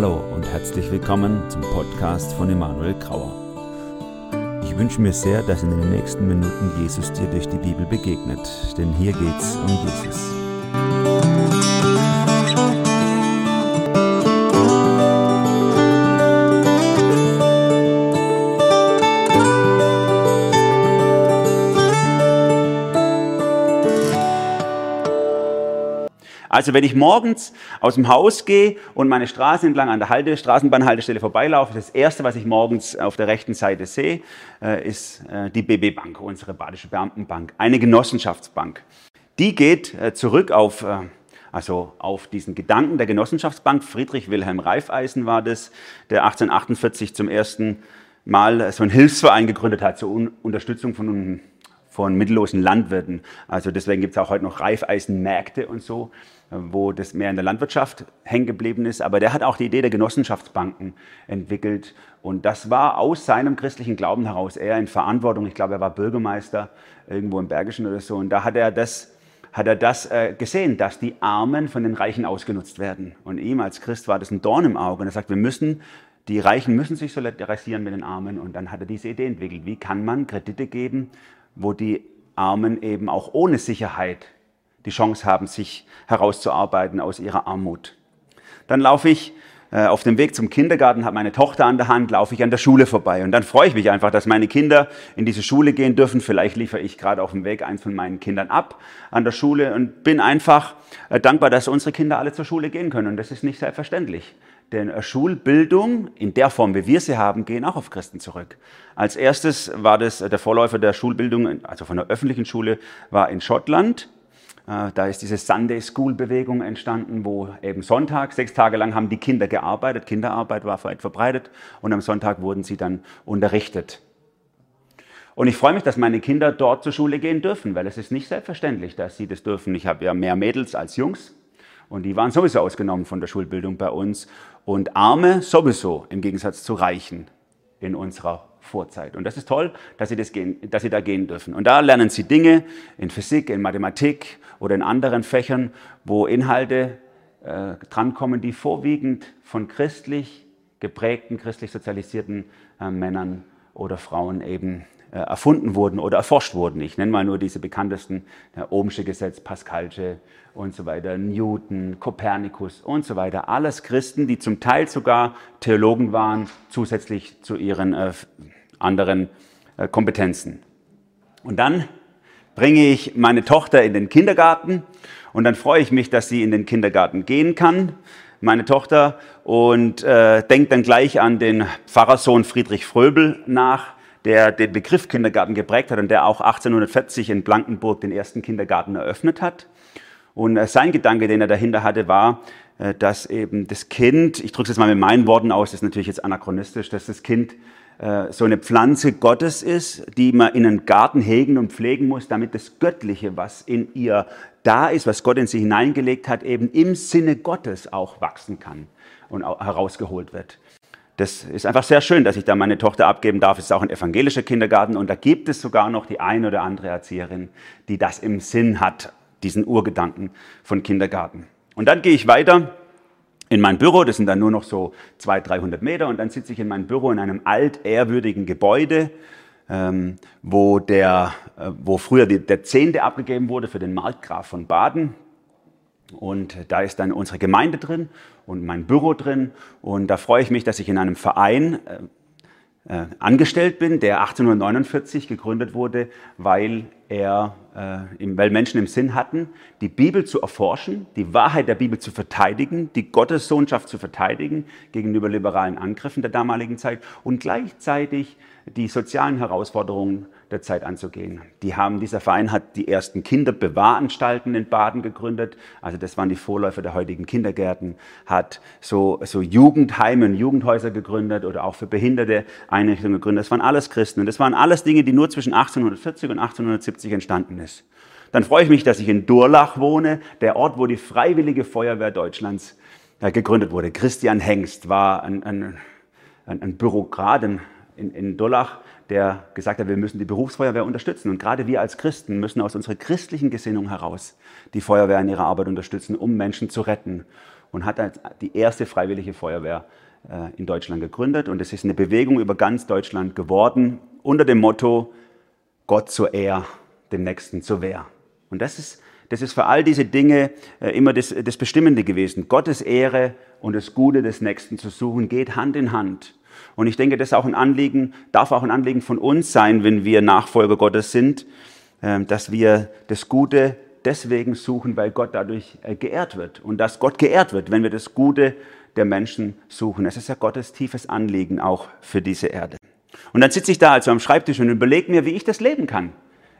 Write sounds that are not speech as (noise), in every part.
Hallo und herzlich willkommen zum Podcast von Emanuel Grauer. Ich wünsche mir sehr, dass in den nächsten Minuten Jesus dir durch die Bibel begegnet, denn hier geht's um Jesus. Also wenn ich morgens aus dem Haus gehe und meine Straße entlang an der Halte, Straßenbahnhaltestelle vorbeilaufe, das Erste, was ich morgens auf der rechten Seite sehe, äh, ist äh, die BB Bank, unsere Badische Beamtenbank, eine Genossenschaftsbank. Die geht äh, zurück auf, also auf diesen Gedanken der Genossenschaftsbank. Friedrich Wilhelm Reifeisen war das, der 1848 zum ersten Mal so einen Hilfsverein gegründet hat zur Unterstützung von von mittellosen Landwirten. Also deswegen gibt es auch heute noch Reifeisenmärkte und so, wo das mehr in der Landwirtschaft hängen geblieben ist. Aber der hat auch die Idee der Genossenschaftsbanken entwickelt. Und das war aus seinem christlichen Glauben heraus eher in Verantwortung. Ich glaube, er war Bürgermeister irgendwo im Bergischen oder so. Und da hat er das hat er das äh, gesehen, dass die Armen von den Reichen ausgenutzt werden. Und ihm als Christ war das ein Dorn im Auge. Und er sagt, wir müssen, die Reichen müssen sich solidarisieren mit den Armen. Und dann hat er diese Idee entwickelt. Wie kann man Kredite geben wo die Armen eben auch ohne Sicherheit die Chance haben, sich herauszuarbeiten aus ihrer Armut. Dann laufe ich äh, auf dem Weg zum Kindergarten, habe meine Tochter an der Hand, laufe ich an der Schule vorbei. Und dann freue ich mich einfach, dass meine Kinder in diese Schule gehen dürfen. Vielleicht liefere ich gerade auf dem Weg eins von meinen Kindern ab an der Schule und bin einfach äh, dankbar, dass unsere Kinder alle zur Schule gehen können. Und das ist nicht selbstverständlich. Denn Schulbildung in der Form, wie wir sie haben, gehen auch auf Christen zurück. Als erstes war das der Vorläufer der Schulbildung, also von der öffentlichen Schule, war in Schottland. Äh, da ist diese Sunday School Bewegung entstanden, wo eben Sonntag, sechs Tage lang haben die Kinder gearbeitet, Kinderarbeit war weit verbreitet und am Sonntag wurden sie dann unterrichtet. Und ich freue mich, dass meine Kinder dort zur Schule gehen dürfen, weil es ist nicht selbstverständlich, dass sie das dürfen. Ich habe ja mehr Mädels als Jungs und die waren sowieso ausgenommen von der Schulbildung bei uns und Arme sowieso im Gegensatz zu Reichen in unserer Vorzeit. Und das ist toll, dass sie, das gehen, dass sie da gehen dürfen. Und da lernen sie Dinge in Physik, in Mathematik oder in anderen Fächern, wo Inhalte äh, drankommen, die vorwiegend von christlich geprägten, christlich sozialisierten äh, Männern oder Frauen eben erfunden wurden oder erforscht wurden. Ich nenne mal nur diese bekanntesten, der Ohmsche Gesetz, Pascalsche und so weiter, Newton, Kopernikus und so weiter. Alles Christen, die zum Teil sogar Theologen waren, zusätzlich zu ihren äh, anderen äh, Kompetenzen. Und dann bringe ich meine Tochter in den Kindergarten und dann freue ich mich, dass sie in den Kindergarten gehen kann meine Tochter und äh, denkt dann gleich an den Pfarrersohn Friedrich Fröbel nach, der den Begriff Kindergarten geprägt hat und der auch 1840 in Blankenburg den ersten Kindergarten eröffnet hat. Und äh, sein Gedanke, den er dahinter hatte, war, äh, dass eben das Kind, ich drücke es jetzt mal mit meinen Worten aus, das ist natürlich jetzt anachronistisch, dass das Kind äh, so eine Pflanze Gottes ist, die man in einen Garten hegen und pflegen muss, damit das Göttliche, was in ihr da ist, was Gott in sie hineingelegt hat, eben im Sinne Gottes auch wachsen kann und herausgeholt wird das ist einfach sehr schön, dass ich da meine Tochter abgeben darf. Es ist auch ein evangelischer Kindergarten und da gibt es sogar noch die eine oder andere Erzieherin, die das im Sinn hat, diesen Urgedanken von Kindergarten. Und dann gehe ich weiter in mein Büro, das sind dann nur noch so 200, 300 Meter und dann sitze ich in meinem Büro in einem altehrwürdigen Gebäude, ähm, wo, der, äh, wo früher der Zehnte abgegeben wurde für den Markgraf von Baden. Und da ist dann unsere Gemeinde drin und mein Büro drin. Und da freue ich mich, dass ich in einem Verein äh, äh, angestellt bin, der 1849 gegründet wurde, weil, er, äh, weil Menschen im Sinn hatten, die Bibel zu erforschen, die Wahrheit der Bibel zu verteidigen, die Gottessohnschaft zu verteidigen gegenüber liberalen Angriffen der damaligen Zeit und gleichzeitig die sozialen Herausforderungen der Zeit anzugehen. Die haben, dieser Verein hat die ersten Kinderbewahranstalten in Baden gegründet, also das waren die Vorläufer der heutigen Kindergärten, hat so, so Jugendheime und Jugendhäuser gegründet oder auch für Behinderte Einrichtungen gegründet. Das waren alles Christen und das waren alles Dinge, die nur zwischen 1840 und 1870 entstanden ist. Dann freue ich mich, dass ich in Durlach wohne, der Ort, wo die Freiwillige Feuerwehr Deutschlands äh, gegründet wurde. Christian Hengst war ein, ein, ein, Bürokrat in, in Durlach, der gesagt hat, wir müssen die Berufsfeuerwehr unterstützen. Und gerade wir als Christen müssen aus unserer christlichen Gesinnung heraus die Feuerwehr in ihrer Arbeit unterstützen, um Menschen zu retten. Und hat die erste freiwillige Feuerwehr äh, in Deutschland gegründet. Und es ist eine Bewegung über ganz Deutschland geworden, unter dem Motto Gott zur Ehr, dem Nächsten zur Wehr. Und das ist, das ist für all diese Dinge äh, immer das, das Bestimmende gewesen. Gottes Ehre und das Gute des Nächsten zu suchen, geht Hand in Hand. Und ich denke, das ist auch ein Anliegen, darf auch ein Anliegen von uns sein, wenn wir Nachfolger Gottes sind, ähm, dass wir das Gute deswegen suchen, weil Gott dadurch äh, geehrt wird. Und dass Gott geehrt wird, wenn wir das Gute der Menschen suchen. Es ist ja Gottes tiefes Anliegen auch für diese Erde. Und dann sitze ich da also am Schreibtisch und überlege mir, wie ich das leben kann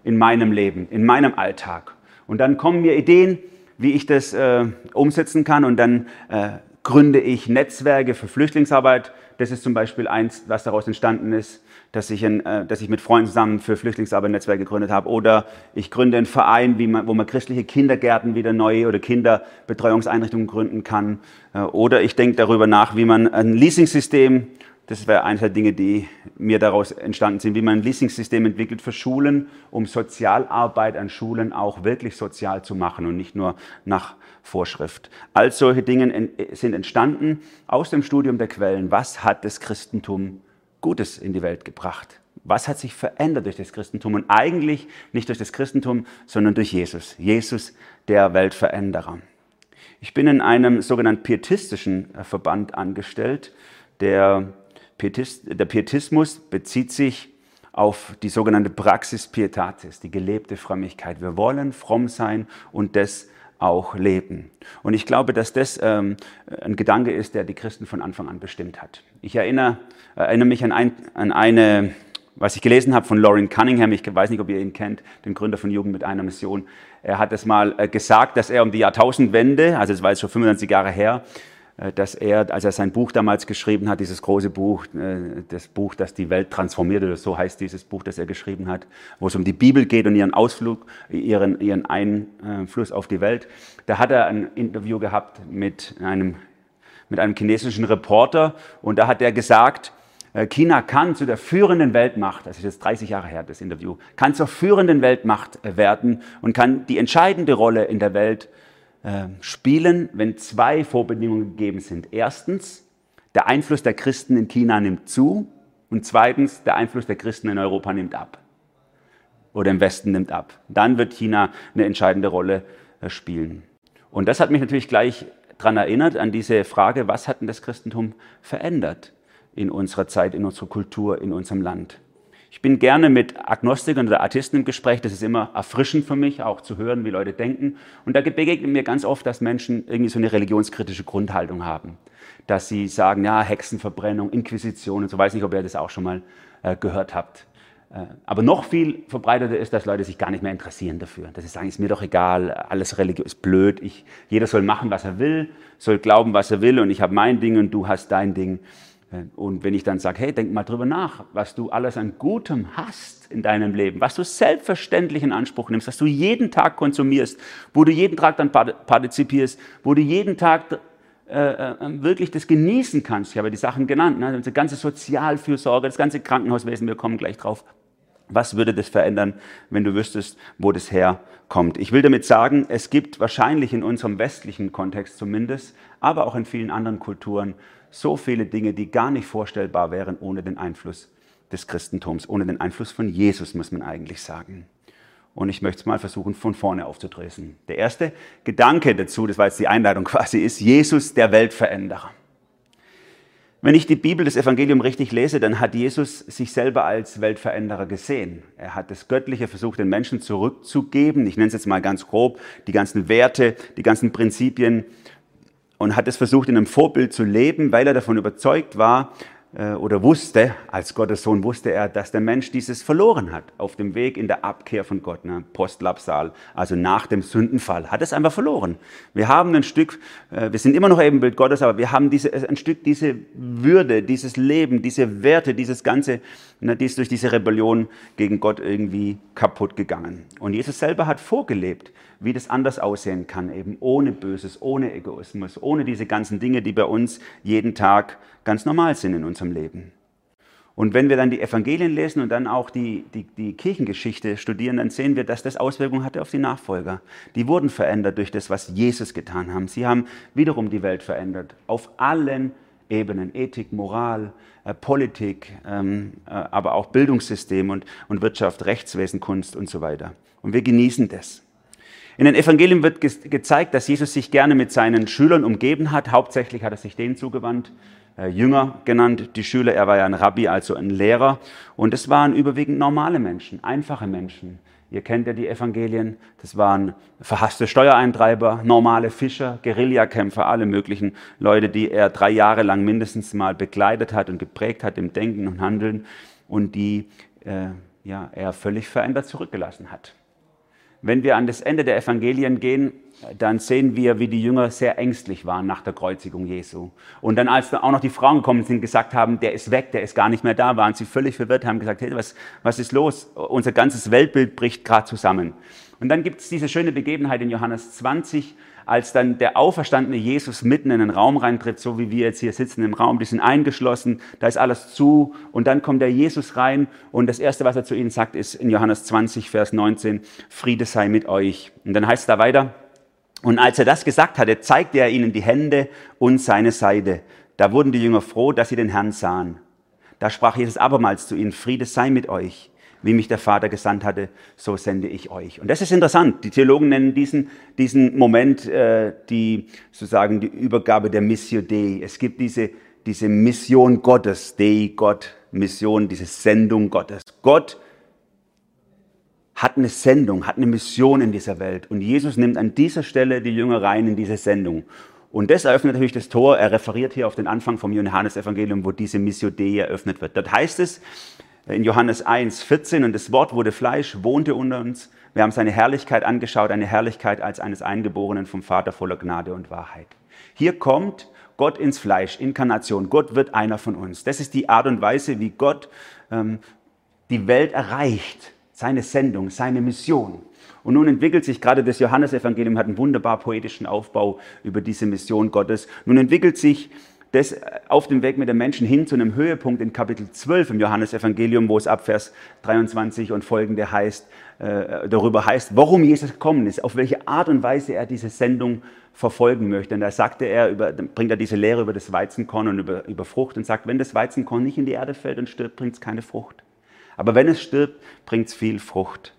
in meinem Leben, in meinem Alltag. Und dann kommen mir Ideen, wie ich das äh, umsetzen kann. Und dann äh, gründe ich Netzwerke für Flüchtlingsarbeit. Das ist zum Beispiel eins, was daraus entstanden ist, dass ich, ein, äh, dass ich mit Freunden zusammen für Flüchtlingsarbeit ein Netzwerk gegründet habe. Oder ich gründe einen Verein, man, wo man christliche Kindergärten wieder neu oder Kinderbetreuungseinrichtungen gründen kann. Äh, oder ich denke darüber nach, wie man ein Leasing-System das wäre eine der Dinge, die mir daraus entstanden sind, wie man ein Leasing-System entwickelt für Schulen, um Sozialarbeit an Schulen auch wirklich sozial zu machen und nicht nur nach Vorschrift. All solche Dinge sind entstanden aus dem Studium der Quellen. Was hat das Christentum Gutes in die Welt gebracht? Was hat sich verändert durch das Christentum? Und eigentlich nicht durch das Christentum, sondern durch Jesus. Jesus, der Weltveränderer. Ich bin in einem sogenannten pietistischen Verband angestellt, der Pietist, der Pietismus bezieht sich auf die sogenannte Praxis Pietatis, die gelebte Frömmigkeit. Wir wollen fromm sein und das auch leben. Und ich glaube, dass das ähm, ein Gedanke ist, der die Christen von Anfang an bestimmt hat. Ich erinnere, erinnere mich an, ein, an eine, was ich gelesen habe von Lauren Cunningham. Ich weiß nicht, ob ihr ihn kennt, den Gründer von Jugend mit einer Mission. Er hat es mal äh, gesagt, dass er um die Jahrtausendwende, also es war jetzt schon 25 Jahre her, dass er, als er sein Buch damals geschrieben hat, dieses große Buch, äh, das Buch, das die Welt transformiert, oder so heißt dieses Buch, das er geschrieben hat, wo es um die Bibel geht und ihren Ausflug, ihren, ihren Einfluss auf die Welt, da hat er ein Interview gehabt mit einem, mit einem chinesischen Reporter und da hat er gesagt, äh, China kann zu der führenden Weltmacht, das ist jetzt 30 Jahre her, das Interview, kann zur führenden Weltmacht werden und kann die entscheidende Rolle in der Welt ähm, spielen, wenn zwei Vorbedingungen gegeben sind. Erstens, der Einfluss der Christen in China nimmt zu und zweitens, der Einfluss der Christen in Europa nimmt ab oder im Westen nimmt ab. Dann wird China eine entscheidende Rolle äh, spielen. Und das hat mich natürlich gleich daran erinnert, an diese Frage, was hat denn das Christentum verändert in unserer Zeit, in unserer Kultur, in unserem Land? Ich bin gerne mit Agnostikern oder Atheisten im Gespräch. Das ist immer erfrischend für mich, auch zu hören, wie Leute denken. Und da begegnet mir ganz oft, dass Menschen irgendwie so eine religionskritische Grundhaltung haben. Dass sie sagen, ja, Hexenverbrennung, Inquisition und so. Weiß nicht, ob ihr das auch schon mal äh, gehört habt. Äh, aber noch viel verbreiteter ist, dass Leute sich gar nicht mehr interessieren dafür. Dass sie sagen, ist mir doch egal, alles Religion ist blöd. Ich, jeder soll machen, was er will, soll glauben, was er will und ich habe mein Ding und du hast dein Ding. Und wenn ich dann sage, hey, denk mal drüber nach, was du alles an Gutem hast in deinem Leben, was du selbstverständlich in Anspruch nimmst, was du jeden Tag konsumierst, wo du jeden Tag dann partizipierst, wo du jeden Tag äh, äh, wirklich das genießen kannst. Ich habe die Sachen genannt, ne? die ganze Sozialfürsorge, das ganze Krankenhauswesen, wir kommen gleich drauf. Was würde das verändern, wenn du wüsstest, wo das herkommt? Ich will damit sagen, es gibt wahrscheinlich in unserem westlichen Kontext zumindest, aber auch in vielen anderen Kulturen so viele Dinge, die gar nicht vorstellbar wären ohne den Einfluss des Christentums, ohne den Einfluss von Jesus, muss man eigentlich sagen. Und ich möchte es mal versuchen, von vorne aufzudröseln. Der erste Gedanke dazu, das war jetzt die Einleitung quasi, ist Jesus der Weltveränderer. Wenn ich die Bibel, das Evangelium richtig lese, dann hat Jesus sich selber als Weltveränderer gesehen. Er hat das Göttliche versucht, den Menschen zurückzugeben. Ich nenne es jetzt mal ganz grob, die ganzen Werte, die ganzen Prinzipien, und hat es versucht, in einem Vorbild zu leben, weil er davon überzeugt war oder wusste, als Gottes Sohn wusste er, dass der Mensch dieses verloren hat auf dem Weg in der Abkehr von Gott, ne? Postlapsal, also nach dem Sündenfall, hat es einfach verloren. Wir haben ein Stück, äh, wir sind immer noch Ebenbild Gottes, aber wir haben diese, ein Stück diese Würde, dieses Leben, diese Werte, dieses Ganze, ne, die ist durch diese Rebellion gegen Gott irgendwie kaputt gegangen. Und Jesus selber hat vorgelebt, wie das anders aussehen kann, eben ohne Böses, ohne Egoismus, ohne diese ganzen Dinge, die bei uns jeden Tag ganz normal sind in unserem Leben. Und wenn wir dann die Evangelien lesen und dann auch die, die, die Kirchengeschichte studieren, dann sehen wir, dass das Auswirkungen hatte auf die Nachfolger. Die wurden verändert durch das, was Jesus getan haben. Sie haben wiederum die Welt verändert. Auf allen Ebenen. Ethik, Moral, äh, Politik, ähm, äh, aber auch Bildungssystem und, und Wirtschaft, Rechtswesen, Kunst und so weiter. Und wir genießen das. In den Evangelien wird ge gezeigt, dass Jesus sich gerne mit seinen Schülern umgeben hat. Hauptsächlich hat er sich denen zugewandt Jünger genannt, die Schüler. Er war ja ein Rabbi, also ein Lehrer. Und es waren überwiegend normale Menschen, einfache Menschen. Ihr kennt ja die Evangelien. Das waren verhasste Steuereintreiber, normale Fischer, Guerillakämpfer, alle möglichen Leute, die er drei Jahre lang mindestens mal begleitet hat und geprägt hat im Denken und Handeln und die äh, ja, er völlig verändert zurückgelassen hat. Wenn wir an das Ende der Evangelien gehen, dann sehen wir, wie die Jünger sehr ängstlich waren nach der Kreuzigung Jesu. Und dann, als auch noch die Frauen gekommen sind, gesagt haben, der ist weg, der ist gar nicht mehr da, waren sie völlig verwirrt, haben gesagt, hey, was, was ist los? Unser ganzes Weltbild bricht gerade zusammen. Und dann gibt es diese schöne Begebenheit in Johannes 20, als dann der auferstandene Jesus mitten in den Raum reintritt, so wie wir jetzt hier sitzen im Raum, die sind eingeschlossen, da ist alles zu und dann kommt der Jesus rein und das Erste, was er zu ihnen sagt, ist in Johannes 20, Vers 19, Friede sei mit euch. Und dann heißt es da weiter, und als er das gesagt hatte, zeigte er ihnen die Hände und seine Seite. Da wurden die Jünger froh, dass sie den Herrn sahen. Da sprach Jesus abermals zu ihnen, Friede sei mit euch. Wie mich der Vater gesandt hatte, so sende ich euch. Und das ist interessant. Die Theologen nennen diesen, diesen Moment äh, die, sozusagen die Übergabe der Missio Dei. Es gibt diese, diese Mission Gottes, Dei, Gott, Mission, diese Sendung Gottes. Gott hat eine Sendung, hat eine Mission in dieser Welt. Und Jesus nimmt an dieser Stelle die Jünger rein in diese Sendung. Und das eröffnet natürlich das Tor. Er referiert hier auf den Anfang vom Johannesevangelium, wo diese Missio Dei eröffnet wird. Dort heißt es in Johannes 1, 14, und das Wort wurde Fleisch, wohnte unter uns. Wir haben seine Herrlichkeit angeschaut, eine Herrlichkeit als eines Eingeborenen vom Vater voller Gnade und Wahrheit. Hier kommt Gott ins Fleisch, Inkarnation. Gott wird einer von uns. Das ist die Art und Weise, wie Gott ähm, die Welt erreicht seine Sendung, seine Mission. Und nun entwickelt sich gerade das Johannesevangelium, hat einen wunderbar poetischen Aufbau über diese Mission Gottes. Nun entwickelt sich das auf dem Weg mit den Menschen hin zu einem Höhepunkt in Kapitel 12 im Johannesevangelium, wo es ab Vers 23 und folgende heißt, äh, darüber heißt, warum Jesus gekommen ist, auf welche Art und Weise er diese Sendung verfolgen möchte. Und da sagte er, über, bringt er diese Lehre über das Weizenkorn und über, über Frucht und sagt, wenn das Weizenkorn nicht in die Erde fällt und stirbt, bringt es keine Frucht. Aber wenn es stirbt, bringt es viel Frucht.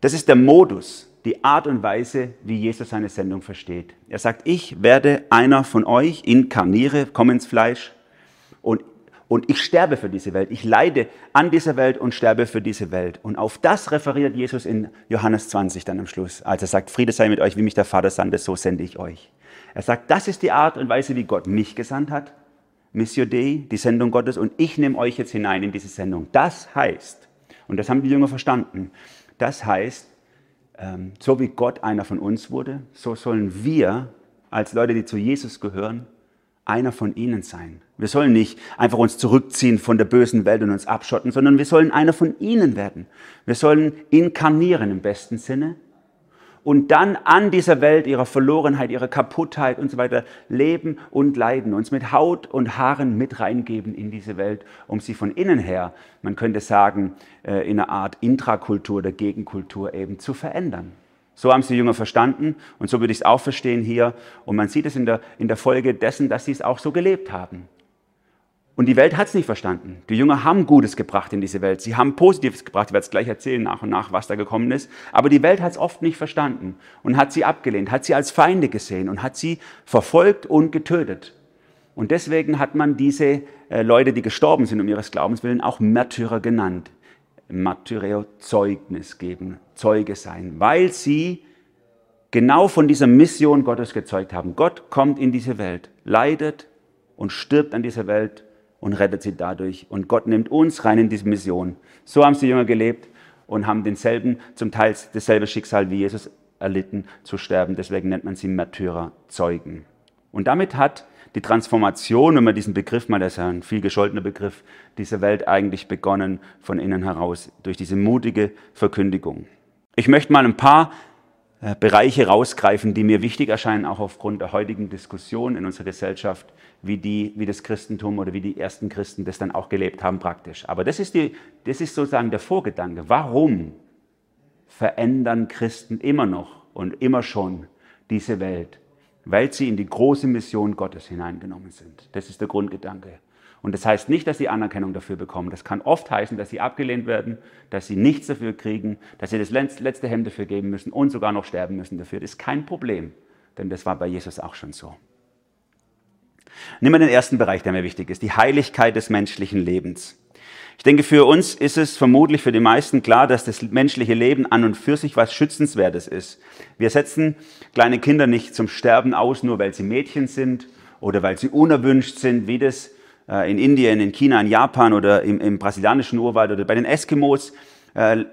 Das ist der Modus, die Art und Weise, wie Jesus seine Sendung versteht. Er sagt, ich werde einer von euch, inkarniere, komme ins Fleisch und, und ich sterbe für diese Welt. Ich leide an dieser Welt und sterbe für diese Welt. Und auf das referiert Jesus in Johannes 20 dann am Schluss, als er sagt, Friede sei mit euch, wie mich der Vater sandte, so sende ich euch. Er sagt, das ist die Art und Weise, wie Gott mich gesandt hat Missio Dei, die Sendung Gottes, und ich nehme euch jetzt hinein in diese Sendung. Das heißt, und das haben die Jünger verstanden, das heißt, ähm, so wie Gott einer von uns wurde, so sollen wir als Leute, die zu Jesus gehören, einer von ihnen sein. Wir sollen nicht einfach uns zurückziehen von der bösen Welt und uns abschotten, sondern wir sollen einer von ihnen werden. Wir sollen inkarnieren im besten Sinne und dann an dieser Welt, ihrer Verlorenheit, ihrer Kaputtheit und so weiter leben und leiden, uns mit Haut und Haaren mit reingeben in diese Welt, um sie von innen her, man könnte sagen, äh, in einer Art Intrakultur der Gegenkultur eben zu verändern. So haben es die Jünger verstanden und so würde ich es auch verstehen hier. Und man sieht es in der, in der Folge dessen, dass sie es auch so gelebt haben. Und die Welt hat es nicht verstanden. Die Jünger haben Gutes gebracht in diese Welt. Sie haben Positives gebracht. Ich werde es gleich erzählen nach und nach, was da gekommen ist. Aber die Welt hat es oft nicht verstanden und hat sie abgelehnt, hat sie als Feinde gesehen und hat sie verfolgt und getötet. Und deswegen hat man diese äh, Leute, die gestorben sind um ihres Glaubens willen, auch Märtyrer genannt. Martyreo Zeugnis geben, Zeuge sein, weil sie genau von dieser Mission Gottes gezeugt haben. Gott kommt in diese Welt, leidet und stirbt an dieser Welt und rettet sie dadurch. Und Gott nimmt uns rein in diese Mission. So haben die Jünger gelebt und haben denselben, zum Teil dasselbe Schicksal wie Jesus erlitten, zu sterben. Deswegen nennt man sie Märtyrer, Zeugen. Und damit hat die Transformation, wenn man diesen Begriff mal, das ist ja ein viel gescholtener Begriff, dieser Welt eigentlich begonnen von innen heraus durch diese mutige Verkündigung. Ich möchte mal ein paar Bereiche rausgreifen, die mir wichtig erscheinen, auch aufgrund der heutigen Diskussion in unserer Gesellschaft, wie, die, wie das Christentum oder wie die ersten Christen das dann auch gelebt haben praktisch. Aber das ist, die, das ist sozusagen der Vorgedanke. Warum verändern Christen immer noch und immer schon diese Welt? Weil sie in die große Mission Gottes hineingenommen sind. Das ist der Grundgedanke. Und das heißt nicht, dass sie Anerkennung dafür bekommen. Das kann oft heißen, dass sie abgelehnt werden, dass sie nichts dafür kriegen, dass sie das letzte Hemd dafür geben müssen und sogar noch sterben müssen dafür. Das ist kein Problem, denn das war bei Jesus auch schon so. Nehmen wir den ersten Bereich, der mir wichtig ist, die Heiligkeit des menschlichen Lebens. Ich denke, für uns ist es vermutlich für die meisten klar, dass das menschliche Leben an und für sich was Schützenswertes ist. Wir setzen kleine Kinder nicht zum Sterben aus, nur weil sie Mädchen sind oder weil sie unerwünscht sind, wie das äh, in Indien, in China, in Japan oder im, im brasilianischen Urwald oder bei den Eskimos äh,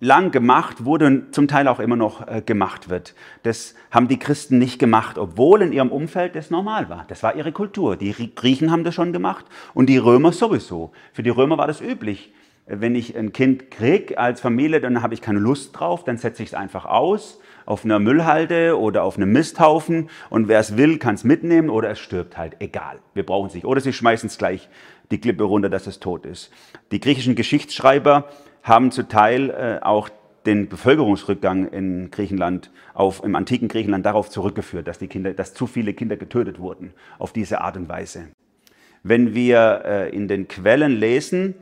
lang gemacht wurde und zum Teil auch immer noch äh, gemacht wird. Das haben die Christen nicht gemacht, obwohl in ihrem Umfeld das normal war. Das war ihre Kultur. Die Griechen haben das schon gemacht und die Römer sowieso. Für die Römer war das üblich. Wenn ich ein Kind krieg als Familie, dann habe ich keine Lust drauf, dann setze ich es einfach aus auf einer Müllhalde oder auf einem Misthaufen und wer es will, kann es mitnehmen oder es stirbt halt. Egal, wir brauchen es nicht. Oder sie schmeißen es gleich die Klippe runter, dass es tot ist. Die griechischen Geschichtsschreiber haben zu Teil äh, auch den Bevölkerungsrückgang in Griechenland auf, im antiken Griechenland darauf zurückgeführt, dass, die Kinder, dass zu viele Kinder getötet wurden auf diese Art und Weise. Wenn wir äh, in den Quellen lesen,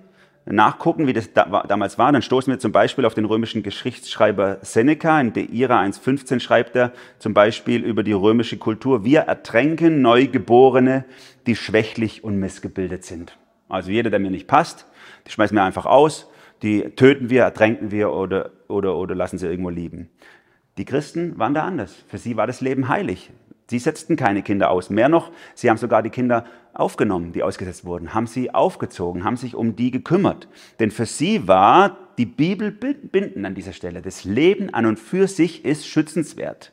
nachgucken, wie das da, damals war, dann stoßen wir zum Beispiel auf den römischen Geschichtsschreiber Seneca. In De Ira 1.15 schreibt er zum Beispiel über die römische Kultur, wir ertränken Neugeborene, die schwächlich und missgebildet sind. Also jeder, der mir nicht passt, die schmeißen wir einfach aus, die töten wir, ertränken wir oder, oder, oder lassen sie irgendwo lieben. Die Christen waren da anders. Für sie war das Leben heilig. Sie setzten keine Kinder aus. Mehr noch, sie haben sogar die Kinder aufgenommen, die ausgesetzt wurden, haben sie aufgezogen, haben sich um die gekümmert. Denn für sie war die Bibel binden an dieser Stelle. Das Leben an und für sich ist schützenswert.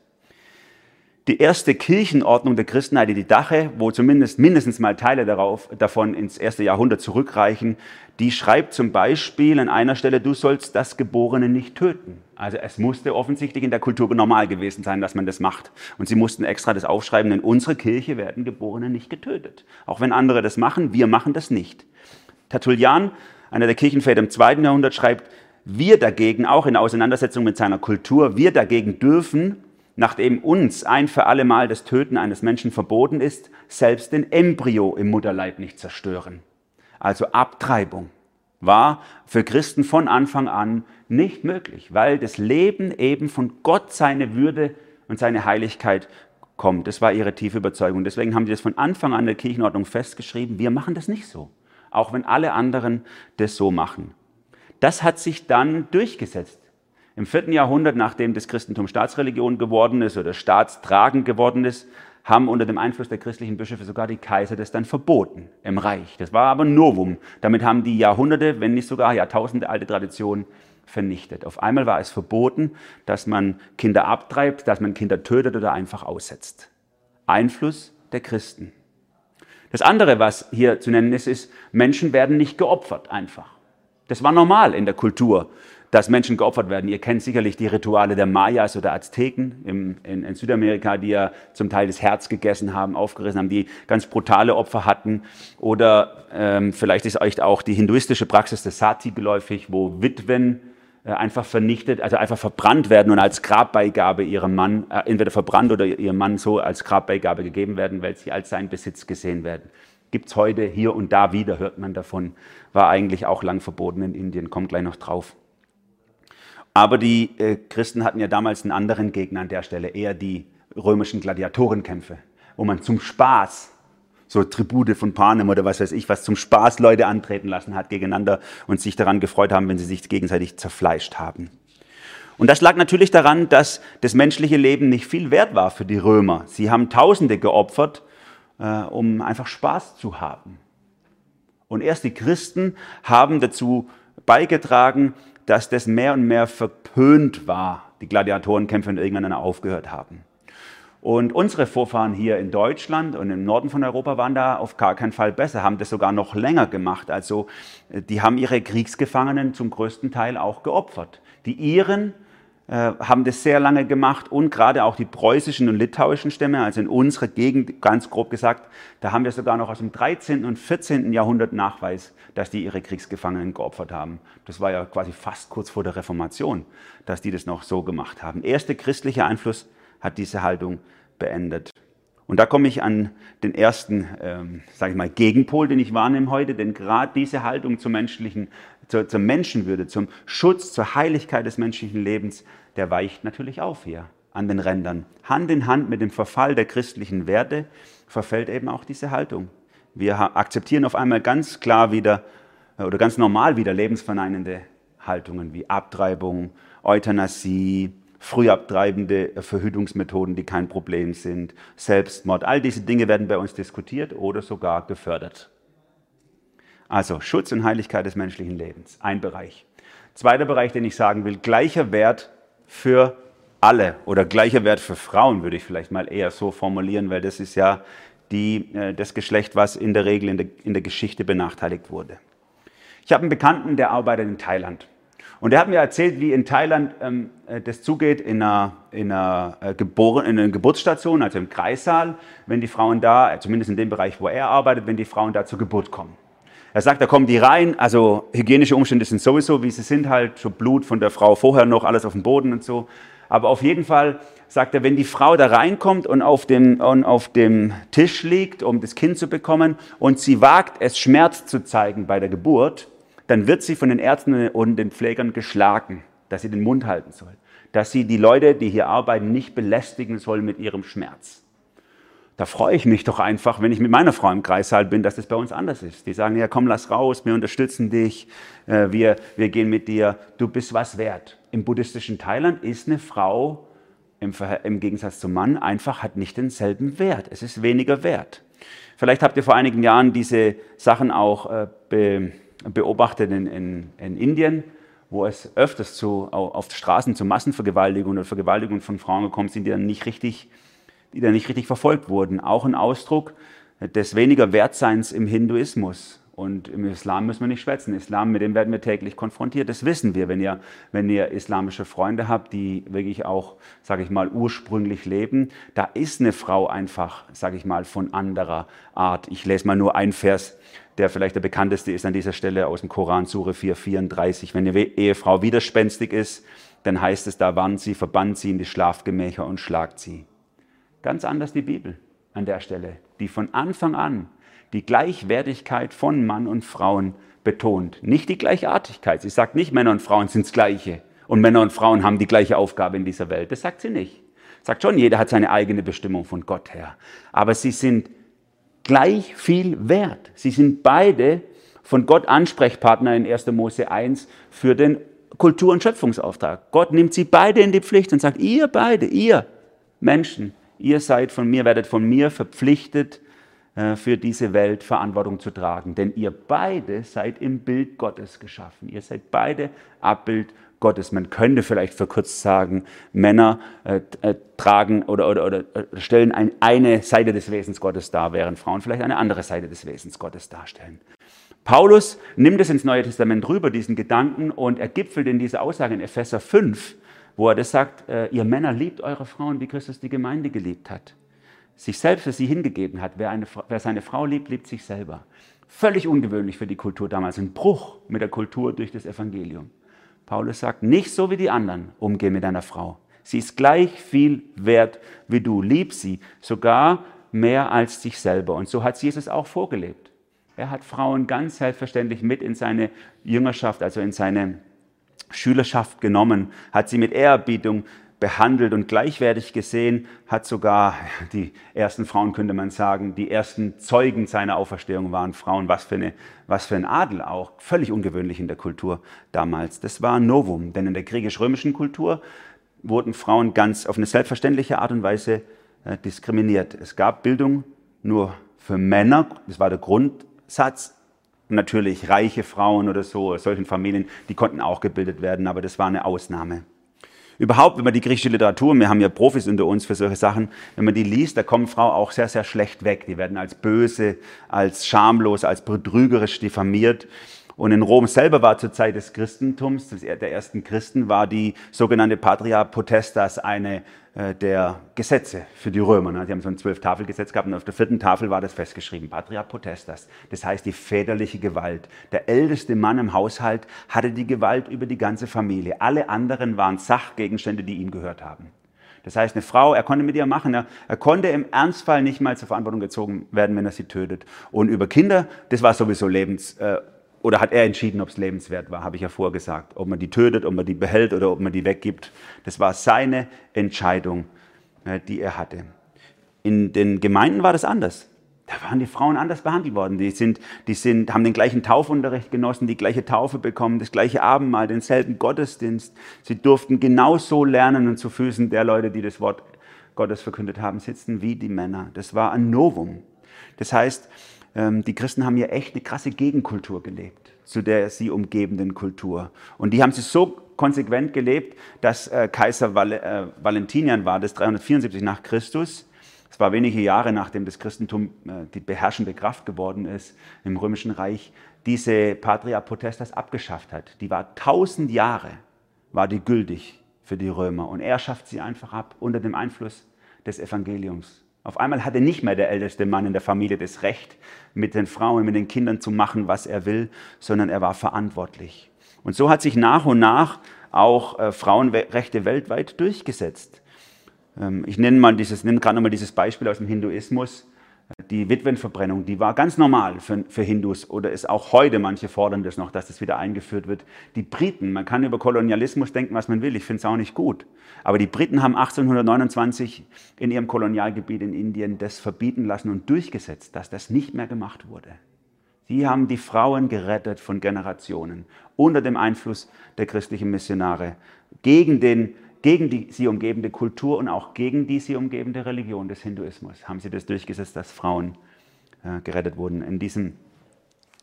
Die erste Kirchenordnung der Christenheit, die Dache, wo zumindest mindestens mal Teile darauf, davon ins erste Jahrhundert zurückreichen, die schreibt zum Beispiel an einer Stelle, du sollst das Geborene nicht töten. Also es musste offensichtlich in der Kultur normal gewesen sein, dass man das macht. Und sie mussten extra das aufschreiben, in unserer Kirche werden Geborene nicht getötet. Auch wenn andere das machen, wir machen das nicht. Tertullian, einer der Kirchenväter im zweiten Jahrhundert, schreibt, wir dagegen, auch in Auseinandersetzung mit seiner Kultur, wir dagegen dürfen, nachdem uns ein für alle Mal das Töten eines Menschen verboten ist, selbst den Embryo im Mutterleib nicht zerstören. Also Abtreibung war für Christen von Anfang an nicht möglich, weil das Leben eben von Gott seine Würde und seine Heiligkeit kommt. Das war ihre tiefe Überzeugung. Deswegen haben sie das von Anfang an der Kirchenordnung festgeschrieben. Wir machen das nicht so, auch wenn alle anderen das so machen. Das hat sich dann durchgesetzt. Im vierten Jahrhundert, nachdem das Christentum Staatsreligion geworden ist oder staatstragend geworden ist, haben unter dem Einfluss der christlichen Bischöfe sogar die Kaiser das dann verboten im Reich. Das war aber Novum. Damit haben die Jahrhunderte, wenn nicht sogar Jahrtausende alte Tradition vernichtet. Auf einmal war es verboten, dass man Kinder abtreibt, dass man Kinder tötet oder einfach aussetzt. Einfluss der Christen. Das andere, was hier zu nennen ist, ist, Menschen werden nicht geopfert einfach. Das war normal in der Kultur dass Menschen geopfert werden. Ihr kennt sicherlich die Rituale der Mayas oder Azteken im, in, in, Südamerika, die ja zum Teil das Herz gegessen haben, aufgerissen haben, die ganz brutale Opfer hatten. Oder ähm, vielleicht ist euch auch die hinduistische Praxis des Sati geläufig, wo Witwen äh, einfach vernichtet, also einfach verbrannt werden und als Grabbeigabe ihrem Mann, äh, entweder verbrannt oder ihrem Mann so als Grabbeigabe gegeben werden, weil sie als sein Besitz gesehen werden. Gibt es heute hier und da wieder, hört man davon. War eigentlich auch lang verboten in Indien, kommt gleich noch drauf. Aber die äh, Christen hatten ja damals einen anderen Gegner an der Stelle, eher die römischen Gladiatorenkämpfe, wo man zum Spaß so Tribute von Panem oder was weiß ich, was zum Spaß Leute antreten lassen hat gegeneinander und sich daran gefreut haben, wenn sie sich gegenseitig zerfleischt haben. Und das lag natürlich daran, dass das menschliche Leben nicht viel wert war für die Römer. Sie haben Tausende geopfert, äh, um einfach Spaß zu haben. Und erst die Christen haben dazu beigetragen, dass das mehr und mehr verpönt war, die Gladiatorenkämpfe und irgendwann aufgehört haben. Und unsere Vorfahren hier in Deutschland und im Norden von Europa waren da auf gar keinen Fall besser, haben das sogar noch länger gemacht. Also die haben ihre Kriegsgefangenen zum größten Teil auch geopfert. Die Iren äh, haben das sehr lange gemacht und gerade auch die preußischen und litauischen Stämme, also in unserer Gegend, ganz grob gesagt, da haben wir sogar noch aus dem 13. und 14. Jahrhundert Nachweis, dass die ihre Kriegsgefangenen geopfert haben. Das war ja quasi fast kurz vor der Reformation, dass die das noch so gemacht haben. Erster christlicher Einfluss hat diese Haltung beendet. Und da komme ich an den ersten, ähm, sage ich mal, Gegenpol, den ich wahrnehme heute, denn gerade diese Haltung zum menschlichen, zur, zur Menschenwürde, zum Schutz, zur Heiligkeit des menschlichen Lebens, der weicht natürlich auf hier an den Rändern. Hand in Hand mit dem Verfall der christlichen Werte verfällt eben auch diese Haltung. Wir akzeptieren auf einmal ganz klar wieder äh, oder ganz normal wieder lebensverneinende Haltungen wie Abtreibung, Euthanasie, frühabtreibende Verhütungsmethoden, die kein Problem sind, Selbstmord. All diese Dinge werden bei uns diskutiert oder sogar gefördert. Also Schutz und Heiligkeit des menschlichen Lebens, ein Bereich. Zweiter Bereich, den ich sagen will, gleicher Wert für alle oder gleicher Wert für Frauen, würde ich vielleicht mal eher so formulieren, weil das ist ja die, äh, das Geschlecht, was in der Regel in der, in der Geschichte benachteiligt wurde. Ich habe einen Bekannten, der arbeitet in Thailand. Und er hat mir erzählt, wie in Thailand ähm, äh, das zugeht in einer, in, einer äh, Gebor in einer Geburtsstation, also im Kreissaal, wenn die Frauen da, zumindest in dem Bereich, wo er arbeitet, wenn die Frauen da zur Geburt kommen. Er sagt, da kommen die rein, also hygienische Umstände sind sowieso, wie sie sind halt, schon Blut von der Frau vorher noch, alles auf dem Boden und so. Aber auf jeden Fall sagt er, wenn die Frau da reinkommt und auf dem, und auf dem Tisch liegt, um das Kind zu bekommen, und sie wagt es, Schmerz zu zeigen bei der Geburt, dann wird sie von den Ärzten und den Pflegern geschlagen, dass sie den Mund halten soll, dass sie die Leute, die hier arbeiten, nicht belästigen soll mit ihrem Schmerz. Da freue ich mich doch einfach, wenn ich mit meiner Frau im Kreissaal bin, dass das bei uns anders ist. Die sagen, ja komm, lass raus, wir unterstützen dich, äh, wir, wir gehen mit dir, du bist was wert. Im buddhistischen Thailand ist eine Frau im, im Gegensatz zum Mann einfach hat nicht denselben Wert. Es ist weniger wert. Vielleicht habt ihr vor einigen Jahren diese Sachen auch äh, be, beobachtet in, in, in Indien, wo es öfters zu, auf Straßen zu Massenvergewaltigungen oder Vergewaltigungen von Frauen gekommen sind, die dann nicht richtig, die dann nicht richtig verfolgt wurden. Auch ein Ausdruck des weniger Wertseins im Hinduismus. Und im Islam müssen wir nicht schwätzen. Islam, mit dem werden wir täglich konfrontiert. Das wissen wir, wenn ihr, wenn ihr islamische Freunde habt, die wirklich auch, sage ich mal, ursprünglich leben. Da ist eine Frau einfach, sage ich mal, von anderer Art. Ich lese mal nur einen Vers der vielleicht der bekannteste ist an dieser Stelle aus dem Koran, Sure 434. Wenn eine Ehefrau widerspenstig ist, dann heißt es, da warnt sie, verbannt sie in die Schlafgemächer und schlagt sie. Ganz anders die Bibel an der Stelle, die von Anfang an die Gleichwertigkeit von Mann und Frauen betont. Nicht die Gleichartigkeit. Sie sagt nicht, Männer und Frauen sind das Gleiche und Männer und Frauen haben die gleiche Aufgabe in dieser Welt. Das sagt sie nicht. Sagt schon, jeder hat seine eigene Bestimmung von Gott her. Aber sie sind gleich viel wert. Sie sind beide von Gott Ansprechpartner in 1. Mose 1 für den Kultur- und Schöpfungsauftrag. Gott nimmt sie beide in die Pflicht und sagt, ihr beide, ihr Menschen, ihr seid von mir, werdet von mir verpflichtet, äh, für diese Welt Verantwortung zu tragen. Denn ihr beide seid im Bild Gottes geschaffen. Ihr seid beide Abbild Gottes. Man könnte vielleicht für kurz sagen, Männer äh, äh, tragen oder, oder, oder äh, stellen ein, eine Seite des Wesens Gottes dar, während Frauen vielleicht eine andere Seite des Wesens Gottes darstellen. Paulus nimmt es ins Neue Testament rüber, diesen Gedanken, und er gipfelt in diese Aussage in Epheser 5, wo er das sagt, äh, ihr Männer liebt eure Frauen, wie Christus die Gemeinde geliebt hat. Sich selbst für sie hingegeben hat. Wer, eine, wer seine Frau liebt, liebt sich selber. Völlig ungewöhnlich für die Kultur damals, ein Bruch mit der Kultur durch das Evangelium. Paulus sagt, nicht so wie die anderen umgehen mit deiner Frau. Sie ist gleich viel wert wie du. Lieb sie, sogar mehr als dich selber. Und so hat Jesus auch vorgelebt. Er hat Frauen ganz selbstverständlich mit in seine Jüngerschaft, also in seine Schülerschaft genommen, hat sie mit Ehrerbietung behandelt und gleichwertig gesehen, hat sogar (laughs) die ersten Frauen, könnte man sagen, die ersten Zeugen seiner Auferstehung waren Frauen. Was für, eine, was für ein Adel auch, völlig ungewöhnlich in der Kultur damals. Das war ein Novum, denn in der griechisch-römischen Kultur wurden Frauen ganz auf eine selbstverständliche Art und Weise äh, diskriminiert. Es gab Bildung nur für Männer, das war der Grundsatz. Natürlich reiche Frauen oder so, solchen Familien, die konnten auch gebildet werden, aber das war eine Ausnahme. Überhaupt, wenn man die griechische Literatur, wir haben ja Profis unter uns für solche Sachen, wenn man die liest, da kommen Frauen auch sehr, sehr schlecht weg. Die werden als böse, als schamlos, als betrügerisch diffamiert. Und in Rom selber war zur Zeit des Christentums, der ersten Christen, war die sogenannte Patria Potestas eine äh, der Gesetze für die Römer. Ne? Die haben so ein Zwölf-Tafel-Gesetz gehabt und auf der vierten Tafel war das festgeschrieben, Patria Potestas. Das heißt die väterliche Gewalt. Der älteste Mann im Haushalt hatte die Gewalt über die ganze Familie. Alle anderen waren Sachgegenstände, die ihm gehört haben. Das heißt, eine Frau, er konnte mit ihr machen, er, er, konnte im Ernstfall nicht mal zur Verantwortung gezogen werden, wenn er sie tötet. Und über Kinder, das war sowieso lebens, äh, oder hat er entschieden, ob es lebenswert war, habe ich ja vorgesagt. Ob man die tötet, ob man die behält oder ob man die weggibt. Das war seine Entscheidung, äh, die er hatte. In den Gemeinden war das anders. Da waren die Frauen anders behandelt worden. Die, sind, die sind, haben den gleichen Taufunterricht genossen, die gleiche Taufe bekommen, das gleiche Abendmahl, denselben Gottesdienst. Sie durften genauso lernen und zu Füßen der Leute, die das Wort Gottes verkündet haben, sitzen wie die Männer. Das war ein Novum. Das heißt, die Christen haben hier echt eine krasse Gegenkultur gelebt zu der sie umgebenden Kultur. Und die haben sie so konsequent gelebt, dass äh, Kaiser äh, Valentinian war, das 374 nach Christus. Es war wenige Jahre nachdem das Christentum äh, die beherrschende Kraft geworden ist im Römischen Reich, diese Patria Potestas abgeschafft hat. Die war tausend Jahre, war die gültig für die Römer. Und er schafft sie einfach ab unter dem Einfluss des Evangeliums. Auf einmal hatte nicht mehr der älteste Mann in der Familie das Recht, mit den Frauen, mit den Kindern zu machen, was er will, sondern er war verantwortlich. Und so hat sich nach und nach auch äh, Frauenrechte weltweit durchgesetzt. Ähm, ich nenne mal dieses, nenne gerade nochmal dieses Beispiel aus dem Hinduismus. Die Witwenverbrennung, die war ganz normal für, für, Hindus oder ist auch heute, manche fordern das noch, dass das wieder eingeführt wird. Die Briten, man kann über Kolonialismus denken, was man will, ich finde es auch nicht gut. Aber die Briten haben 1829 in ihrem Kolonialgebiet in Indien das verbieten lassen und durchgesetzt, dass das nicht mehr gemacht wurde. Sie haben die Frauen gerettet von Generationen unter dem Einfluss der christlichen Missionare gegen den gegen die sie umgebende Kultur und auch gegen die sie umgebende Religion des Hinduismus haben sie das durchgesetzt, dass Frauen äh, gerettet wurden. In diesem,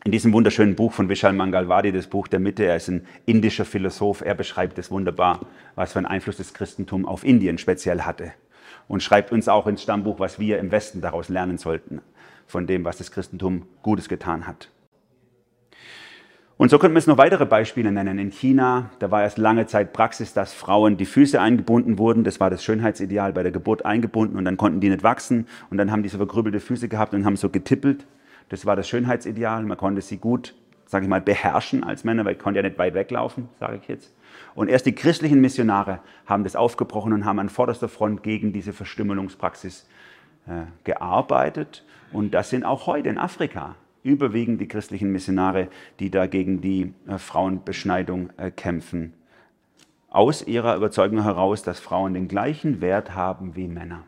in diesem wunderschönen Buch von Vishal Mangalwadi, das Buch der Mitte, er ist ein indischer Philosoph, er beschreibt es wunderbar, was für einen Einfluss das Christentum auf Indien speziell hatte. Und schreibt uns auch ins Stammbuch, was wir im Westen daraus lernen sollten, von dem, was das Christentum Gutes getan hat. Und so könnten wir jetzt noch weitere Beispiele nennen. In China, da war erst lange Zeit Praxis, dass Frauen die Füße eingebunden wurden. Das war das Schönheitsideal bei der Geburt eingebunden und dann konnten die nicht wachsen und dann haben die so vergrübelte Füße gehabt und haben so getippelt. Das war das Schönheitsideal. Man konnte sie gut, sage ich mal, beherrschen als Männer, weil ich konnte ja nicht weit weglaufen, sage ich jetzt. Und erst die christlichen Missionare haben das aufgebrochen und haben an vorderster Front gegen diese Verstümmelungspraxis äh, gearbeitet. Und das sind auch heute in Afrika überwiegend die christlichen Missionare, die da gegen die äh, Frauenbeschneidung äh, kämpfen. Aus ihrer Überzeugung heraus, dass Frauen den gleichen Wert haben wie Männer.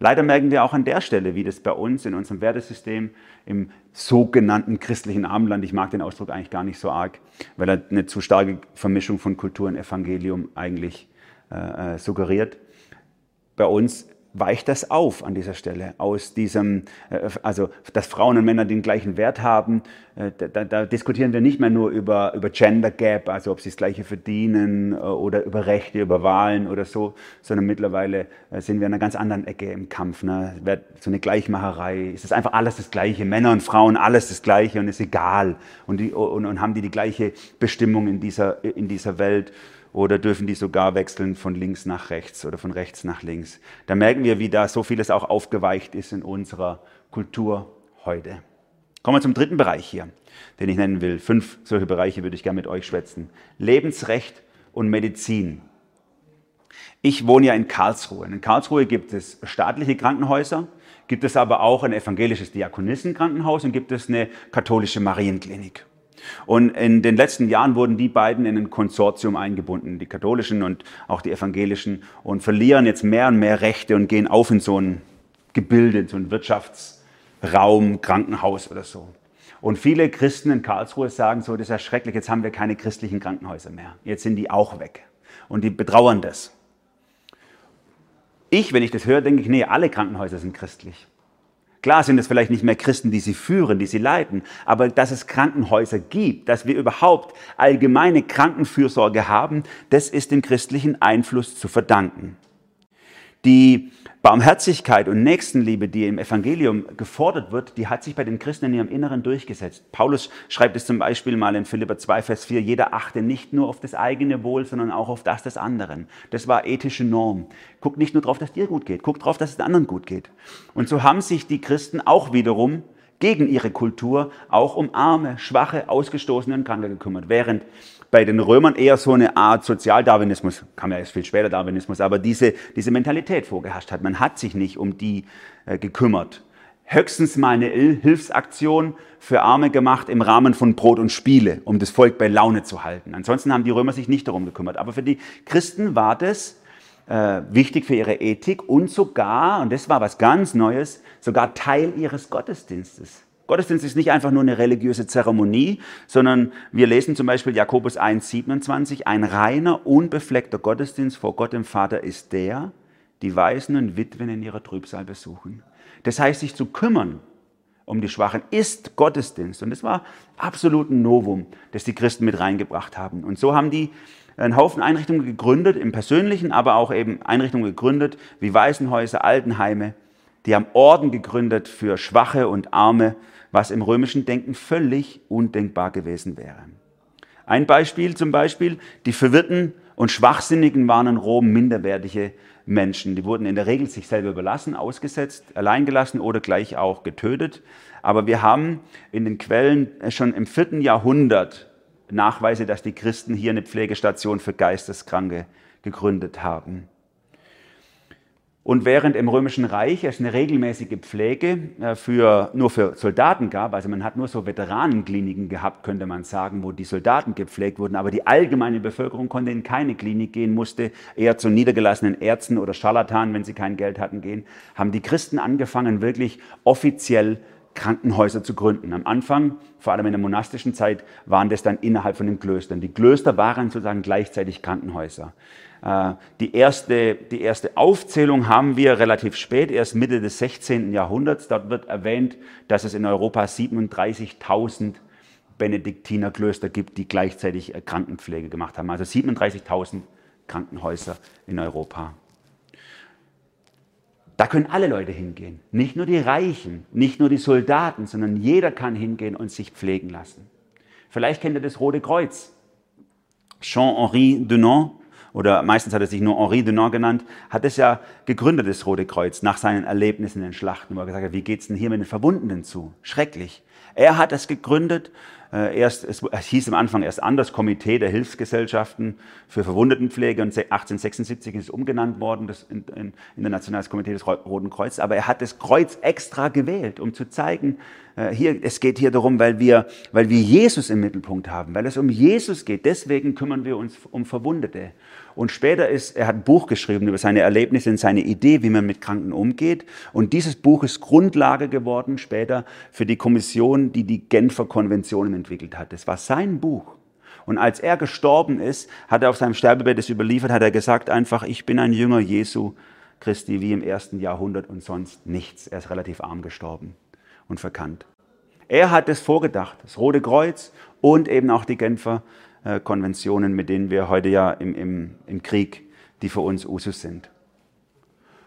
Leider merken wir auch an der Stelle, wie das bei uns in unserem Wertesystem im sogenannten christlichen Abendland, ich mag den Ausdruck eigentlich gar nicht so arg, weil er eine zu starke Vermischung von Kultur und Evangelium eigentlich äh, äh suggeriert. Bei uns weicht das auf an dieser Stelle. Aus diesem, äh, also dass Frauen und Männer den gleichen Wert haben, äh, da, da, diskutieren wir nicht mehr nur über, über Gender Gap, also ob sie das Gleiche verdienen äh, oder über Rechte, über Wahlen oder so, sondern mittlerweile sind wir in einer ganz anderen Ecke im Kampf. Ne? So eine Gleichmacherei. Es ist einfach alles das Gleiche, Männer und Frauen, alles das Gleiche und ist egal. Und, die, und, und haben die die gleiche Bestimmung in dieser, in dieser Welt oder dürfen die sogar wechseln von links nach rechts oder von rechts nach links. Da merken wir, wie da so vieles auch aufgeweicht ist in unserer Kultur heute. Kommen wir zum dritten Bereich hier, den ich nennen will. Fünf solche Bereiche würde ich gerne mit euch schwätzen. Lebensrecht und Medizin. Ich wohne ja in Karlsruhe. In Karlsruhe gibt es staatliche Krankenhäuser, gibt es aber auch ein evangelisches Diakonissenkrankenhaus und gibt es eine katholische Marienklinik. Und in den letzten Jahren wurden die beiden in ein Konsortium eingebunden, die katholischen und auch die evangelischen, und verlieren jetzt mehr und mehr Rechte und gehen auf in so ein Gebilde, in so ein Wirtschaftsraum, Krankenhaus oder so. Und viele Christen in Karlsruhe sagen so, das ist ja schrecklich, jetzt haben wir keine christlichen Krankenhäuser mehr. Jetzt sind die auch weg. Und die betrauern das. Ich, wenn ich das höre, denke ich, nee, alle Krankenhäuser sind christlich. Klar sind es vielleicht nicht mehr Christen, die sie führen, die sie leiten, aber dass es Krankenhäuser gibt, dass wir überhaupt allgemeine Krankenfürsorge haben, das ist dem christlichen Einfluss zu verdanken. Die Barmherzigkeit und Nächstenliebe, die im Evangelium gefordert wird, die hat sich bei den Christen in ihrem Inneren durchgesetzt. Paulus schreibt es zum Beispiel mal in Philipper 2, Vers 4, jeder achte nicht nur auf das eigene Wohl, sondern auch auf das des anderen. Das war ethische Norm. Guck nicht nur darauf, dass dir gut geht, guck darauf, dass es den anderen gut geht. Und so haben sich die Christen auch wiederum gegen ihre Kultur auch um arme, schwache, ausgestoßene und Kranke gekümmert. Während bei den Römern eher so eine Art Sozialdarwinismus, kam ja erst viel später Darwinismus, aber diese, diese Mentalität vorgeherrscht hat. Man hat sich nicht um die äh, gekümmert. Höchstens mal eine Hilfsaktion für Arme gemacht im Rahmen von Brot und Spiele, um das Volk bei Laune zu halten. Ansonsten haben die Römer sich nicht darum gekümmert. Aber für die Christen war das äh, wichtig für ihre Ethik und sogar, und das war was ganz Neues, sogar Teil ihres Gottesdienstes. Gottesdienst ist nicht einfach nur eine religiöse Zeremonie, sondern wir lesen zum Beispiel Jakobus 1, 27, ein reiner, unbefleckter Gottesdienst vor Gott dem Vater ist der, die Waisen und Witwen in ihrer Trübsal besuchen. Das heißt, sich zu kümmern um die Schwachen ist Gottesdienst. Und das war absolut ein Novum, das die Christen mit reingebracht haben. Und so haben die einen Haufen Einrichtungen gegründet, im Persönlichen, aber auch eben Einrichtungen gegründet, wie Waisenhäuser, Altenheime. Die haben Orden gegründet für Schwache und Arme was im römischen Denken völlig undenkbar gewesen wäre. Ein Beispiel zum Beispiel, die Verwirrten und Schwachsinnigen waren in Rom minderwertige Menschen. Die wurden in der Regel sich selber überlassen, ausgesetzt, alleingelassen oder gleich auch getötet. Aber wir haben in den Quellen schon im vierten Jahrhundert Nachweise, dass die Christen hier eine Pflegestation für Geisteskranke gegründet haben. Und während im Römischen Reich es eine regelmäßige Pflege äh, für, nur für Soldaten gab, also man hat nur so Veteranenkliniken gehabt, könnte man sagen, wo die Soldaten gepflegt wurden, aber die allgemeine Bevölkerung konnte in keine Klinik gehen, musste eher zu niedergelassenen Ärzten oder Scharlatanen, wenn sie kein Geld hatten, gehen, haben die Christen angefangen, wirklich offiziell Krankenhäuser zu gründen. Am Anfang, vor allem in der monastischen Zeit, waren das dann innerhalb von den Klöstern. Die Klöster waren sozusagen gleichzeitig Krankenhäuser. Äh, die erste, die erste Aufzählung haben wir relativ spät, erst Mitte des 16. Jahrhunderts. Dort wird erwähnt, dass es in Europa 37.000 Benediktinerklöster gibt, die gleichzeitig äh, Krankenpflege gemacht haben. Also 37.000 Krankenhäuser in Europa. Da können alle Leute hingehen, nicht nur die Reichen, nicht nur die Soldaten, sondern jeder kann hingehen und sich pflegen lassen. Vielleicht kennt ihr das Rote Kreuz. Jean-Henri Dunant oder meistens hat er sich nur Henri Dunant genannt, hat es ja gegründet, das Rote Kreuz, nach seinen Erlebnissen in den Schlachten, wo er gesagt hat, wie geht's denn hier mit den Verwundenen zu? Schrecklich. Er hat es gegründet, erst, es hieß am Anfang erst anders, Komitee der Hilfsgesellschaften für Verwundetenpflege und 1876 ist es umgenannt worden, das Internationales Komitee des Roten Kreuzes, aber er hat das Kreuz extra gewählt, um zu zeigen, äh, hier, es geht hier darum, weil wir, weil wir Jesus im Mittelpunkt haben, weil es um Jesus geht, deswegen kümmern wir uns um Verwundete. Und später ist, er hat ein Buch geschrieben über seine Erlebnisse und seine Idee, wie man mit Kranken umgeht. Und dieses Buch ist Grundlage geworden später für die Kommission, die die Genfer Konventionen entwickelt hat. Das war sein Buch. Und als er gestorben ist, hat er auf seinem Sterbebett es überliefert, hat er gesagt einfach, ich bin ein Jünger Jesu Christi wie im ersten Jahrhundert und sonst nichts. Er ist relativ arm gestorben und verkannt. Er hat es vorgedacht, das Rote Kreuz und eben auch die Genfer äh, Konventionen, mit denen wir heute ja im, im, im Krieg, die für uns Usus sind.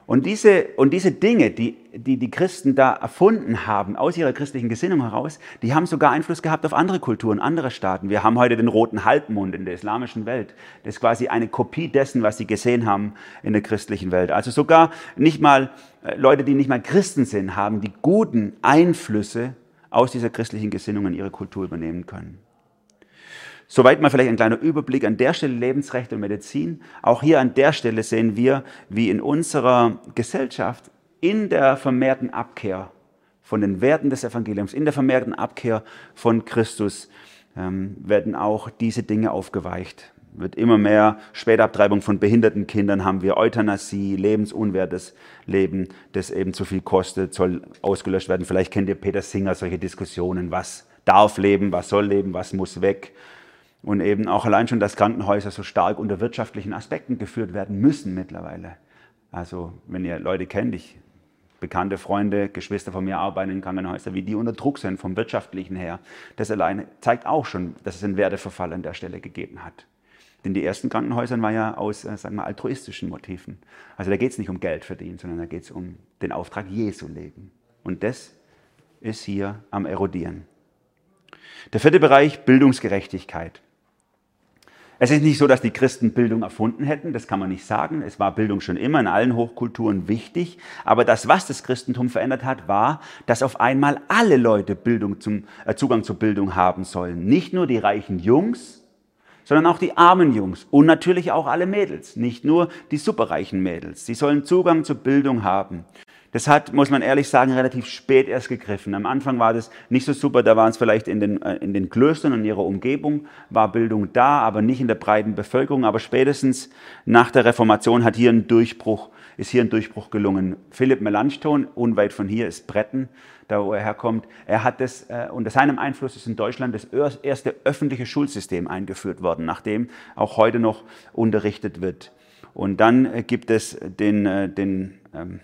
Und diese, und diese Dinge, die, die die Christen da erfunden haben, aus ihrer christlichen Gesinnung heraus, die haben sogar Einfluss gehabt auf andere Kulturen, andere Staaten. Wir haben heute den roten Halbmond in der islamischen Welt. Das ist quasi eine Kopie dessen, was sie gesehen haben in der christlichen Welt. Also sogar nicht mal äh, Leute, die nicht mal Christen sind, haben die guten Einflüsse aus dieser christlichen Gesinnung in ihre Kultur übernehmen können. Soweit mal vielleicht ein kleiner Überblick an der Stelle Lebensrecht und Medizin. Auch hier an der Stelle sehen wir, wie in unserer Gesellschaft in der vermehrten Abkehr von den Werten des Evangeliums, in der vermehrten Abkehr von Christus ähm, werden auch diese Dinge aufgeweicht. Wird immer mehr Spätabtreibung von behinderten Kindern haben wir, Euthanasie, lebensunwertes Leben, das eben zu viel kostet, soll ausgelöscht werden. Vielleicht kennt ihr Peter Singer solche Diskussionen, was darf leben, was soll leben, was muss weg. Und eben auch allein schon, dass Krankenhäuser so stark unter wirtschaftlichen Aspekten geführt werden müssen mittlerweile. Also wenn ihr Leute kennt, ich, bekannte Freunde, Geschwister von mir arbeiten in Krankenhäusern, wie die unter Druck sind vom wirtschaftlichen her. Das alleine zeigt auch schon, dass es einen Werteverfall an der Stelle gegeben hat. Denn die ersten Krankenhäuser waren ja aus, äh, sagen wir, altruistischen Motiven. Also da geht es nicht um Geld verdienen, sondern da geht es um den Auftrag Jesu leben. Und das ist hier am Erodieren. Der vierte Bereich, Bildungsgerechtigkeit. Es ist nicht so, dass die Christen Bildung erfunden hätten, das kann man nicht sagen. Es war Bildung schon immer in allen Hochkulturen wichtig. Aber das, was das Christentum verändert hat, war, dass auf einmal alle Leute Bildung zum, äh, Zugang zur Bildung haben sollen. Nicht nur die reichen Jungs, sondern auch die armen Jungs und natürlich auch alle Mädels, nicht nur die superreichen Mädels. Sie sollen Zugang zur Bildung haben. Das hat, muss man ehrlich sagen, relativ spät erst gegriffen. Am Anfang war das nicht so super, da waren es vielleicht in den, äh, in den Klöstern und ihrer Umgebung, war Bildung da, aber nicht in der breiten Bevölkerung. Aber spätestens nach der Reformation hat hier ein Durchbruch, ist hier ein Durchbruch gelungen. Philipp Melanchthon, unweit von hier, ist Bretten, da wo er herkommt. Er hat das, äh, unter seinem Einfluss ist in Deutschland das erste öffentliche Schulsystem eingeführt worden, nachdem auch heute noch unterrichtet wird. Und dann äh, gibt es den, den ähm,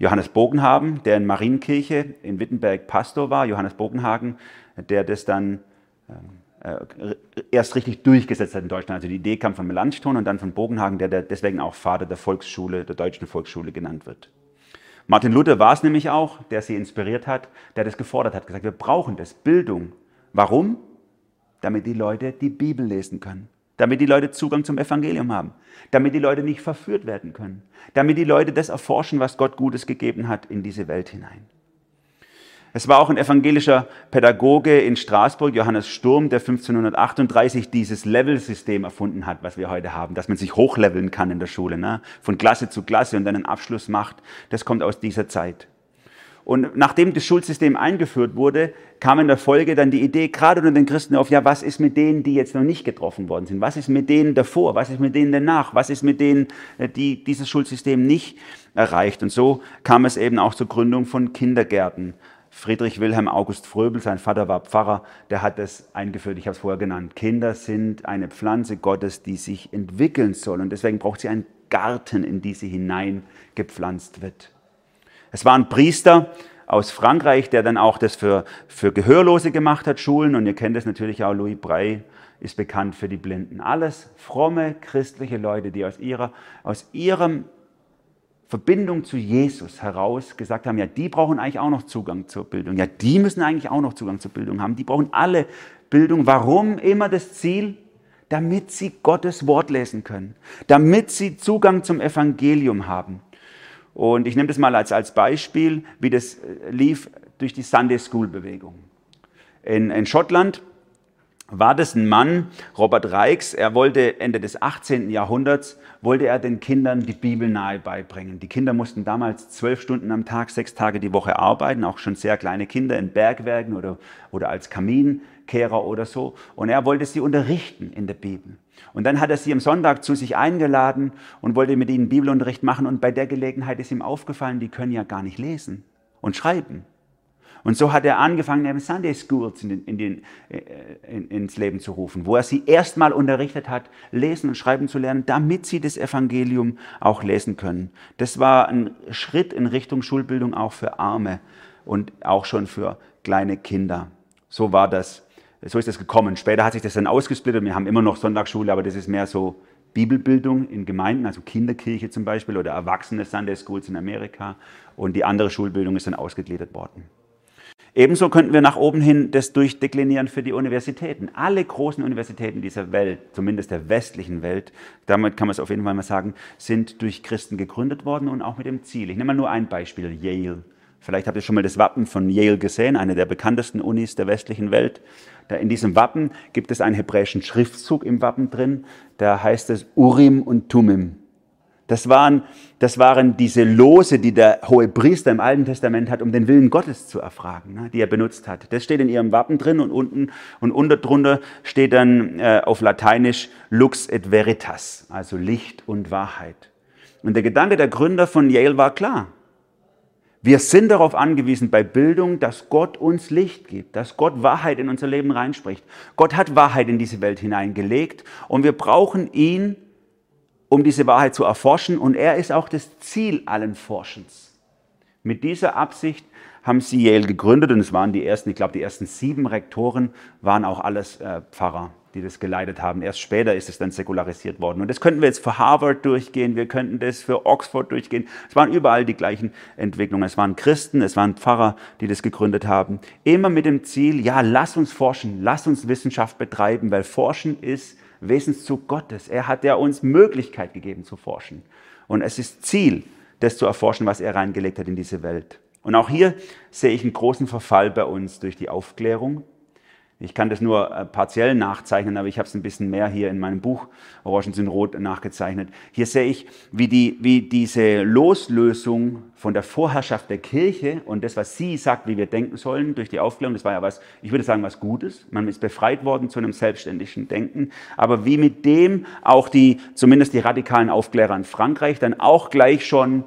Johannes Bogenhagen, der in Marienkirche in Wittenberg Pastor war, Johannes Bogenhagen, der das dann ähm, äh, erst richtig durchgesetzt hat in Deutschland. Also die Idee kam von Melanchthon und dann von Bogenhagen, der, der deswegen auch Vater der Volksschule, der deutschen Volksschule genannt wird. Martin Luther war es nämlich auch, der sie inspiriert hat, der das gefordert hat, gesagt, wir brauchen das, Bildung. Warum? Damit die Leute die Bibel lesen können damit die Leute Zugang zum Evangelium haben, damit die Leute nicht verführt werden können, damit die Leute das erforschen, was Gott Gutes gegeben hat in diese Welt hinein. Es war auch ein evangelischer Pädagoge in Straßburg, Johannes Sturm, der 1538 dieses Level-System erfunden hat, was wir heute haben, dass man sich hochleveln kann in der Schule, ne? von Klasse zu Klasse und dann einen Abschluss macht. Das kommt aus dieser Zeit. Und nachdem das Schulsystem eingeführt wurde, kam in der Folge dann die Idee, gerade unter den Christen auf, ja, was ist mit denen, die jetzt noch nicht getroffen worden sind? Was ist mit denen davor? Was ist mit denen danach? Was ist mit denen, äh, die dieses Schulsystem nicht erreicht? Und so kam es eben auch zur Gründung von Kindergärten. Friedrich Wilhelm August Fröbel, sein Vater war Pfarrer, der hat das eingeführt, ich habe es vorher genannt. Kinder sind eine Pflanze Gottes, die sich entwickeln soll. Und deswegen braucht sie einen Garten, in die sie hineingepflanzt wird. Es war ein Priester aus Frankreich, der dann auch das für, für Gehörlose gemacht hat, Schulen. Und ihr kennt es natürlich auch, Louis Brey ist bekannt für die Blinden. Alles fromme christliche Leute, die aus ihrer, aus ihrem Verbindung zu Jesus heraus gesagt haben, ja, die brauchen eigentlich auch noch Zugang zur Bildung. Ja, die müssen eigentlich auch noch Zugang zur Bildung haben. Die brauchen alle Bildung. Warum immer das Ziel? Damit sie Gottes Wort lesen können. Damit sie Zugang zum Evangelium haben. Und ich nehme das mal als, als Beispiel, wie das äh, lief durch die Sunday School Bewegung. In, in Schottland war das ein Mann, Robert Reichs, er wollte Ende des 18. Jahrhunderts, wollte er den Kindern die Bibel nahe beibringen. Die Kinder mussten damals zwölf Stunden am Tag, sechs Tage die Woche arbeiten, auch schon sehr kleine Kinder in Bergwerken oder, oder als Kaminkehrer oder so. Und er wollte sie unterrichten in der Bibel. Und dann hat er sie am Sonntag zu sich eingeladen und wollte mit ihnen Bibelunterricht machen. Und bei der Gelegenheit ist ihm aufgefallen, die können ja gar nicht lesen und schreiben. Und so hat er angefangen, eben Sunday Schools in den, in den, äh, in, ins Leben zu rufen, wo er sie erstmal unterrichtet hat, lesen und schreiben zu lernen, damit sie das Evangelium auch lesen können. Das war ein Schritt in Richtung Schulbildung auch für Arme und auch schon für kleine Kinder. So war das so ist das gekommen. Später hat sich das dann ausgesplittet. Wir haben immer noch Sonntagsschule, aber das ist mehr so Bibelbildung in Gemeinden, also Kinderkirche zum Beispiel oder Erwachsene Sunday Schools in Amerika. Und die andere Schulbildung ist dann ausgegliedert worden. Ebenso könnten wir nach oben hin das durchdeklinieren für die Universitäten. Alle großen Universitäten dieser Welt, zumindest der westlichen Welt, damit kann man es auf jeden Fall mal sagen, sind durch Christen gegründet worden und auch mit dem Ziel. Ich nehme mal nur ein Beispiel, Yale. Vielleicht habt ihr schon mal das Wappen von Yale gesehen, eine der bekanntesten Unis der westlichen Welt. Da in diesem Wappen gibt es einen hebräischen Schriftzug im Wappen drin, da heißt es Urim und Tumim. Das waren, das waren diese Lose, die der hohe Priester im Alten Testament hat, um den Willen Gottes zu erfragen, ne, die er benutzt hat. Das steht in ihrem Wappen drin und unten und unter drunter steht dann äh, auf Lateinisch Lux et Veritas, also Licht und Wahrheit. Und der Gedanke der Gründer von Yale war klar. Wir sind darauf angewiesen bei Bildung, dass Gott uns Licht gibt, dass Gott Wahrheit in unser Leben reinspricht. Gott hat Wahrheit in diese Welt hineingelegt und wir brauchen ihn, um diese Wahrheit zu erforschen und er ist auch das Ziel allen Forschens. Mit dieser Absicht haben sie Yale gegründet und es waren die ersten, ich glaube die ersten sieben Rektoren waren auch alles äh, Pfarrer. Die das geleitet haben. Erst später ist es dann säkularisiert worden. Und das könnten wir jetzt für Harvard durchgehen, wir könnten das für Oxford durchgehen. Es waren überall die gleichen Entwicklungen. Es waren Christen, es waren Pfarrer, die das gegründet haben. Immer mit dem Ziel, ja, lass uns forschen, lass uns Wissenschaft betreiben, weil Forschen ist Wesenszug Gottes. Er hat ja uns Möglichkeit gegeben zu forschen. Und es ist Ziel, das zu erforschen, was er reingelegt hat in diese Welt. Und auch hier sehe ich einen großen Verfall bei uns durch die Aufklärung, ich kann das nur äh, partiell nachzeichnen, aber ich habe es ein bisschen mehr hier in meinem Buch Orangen sind rot nachgezeichnet. Hier sehe ich, wie, die, wie diese Loslösung von der Vorherrschaft der Kirche und das, was sie sagt, wie wir denken sollen, durch die Aufklärung, das war ja was, ich würde sagen, was Gutes. Man ist befreit worden zu einem selbstständigen Denken. Aber wie mit dem auch die, zumindest die radikalen Aufklärer in Frankreich, dann auch gleich schon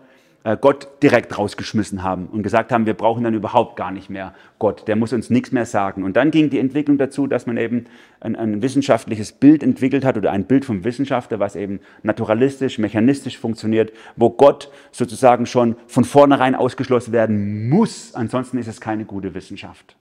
Gott direkt rausgeschmissen haben und gesagt haben, wir brauchen dann überhaupt gar nicht mehr Gott, der muss uns nichts mehr sagen. Und dann ging die Entwicklung dazu, dass man eben ein, ein wissenschaftliches Bild entwickelt hat oder ein Bild vom Wissenschaftler, was eben naturalistisch, mechanistisch funktioniert, wo Gott sozusagen schon von vornherein ausgeschlossen werden muss, ansonsten ist es keine gute Wissenschaft.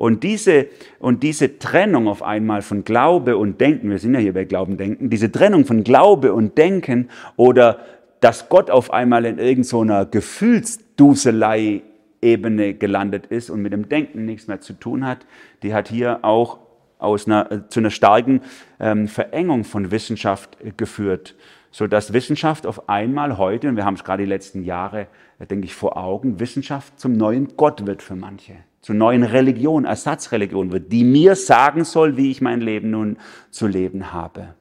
Und diese, und diese Trennung auf einmal von Glaube und Denken, wir sind ja hier bei Glauben, Denken, diese Trennung von Glaube und Denken oder dass Gott auf einmal in irgendeiner so Gefühlsduselei-Ebene gelandet ist und mit dem Denken nichts mehr zu tun hat, die hat hier auch aus einer, äh, zu einer starken ähm, Verengung von Wissenschaft äh, geführt, so dass Wissenschaft auf einmal heute, und wir haben es gerade die letzten Jahre, äh, denke ich, vor Augen, Wissenschaft zum neuen Gott wird für manche, zur neuen Religion, Ersatzreligion wird, die mir sagen soll, wie ich mein Leben nun zu leben habe.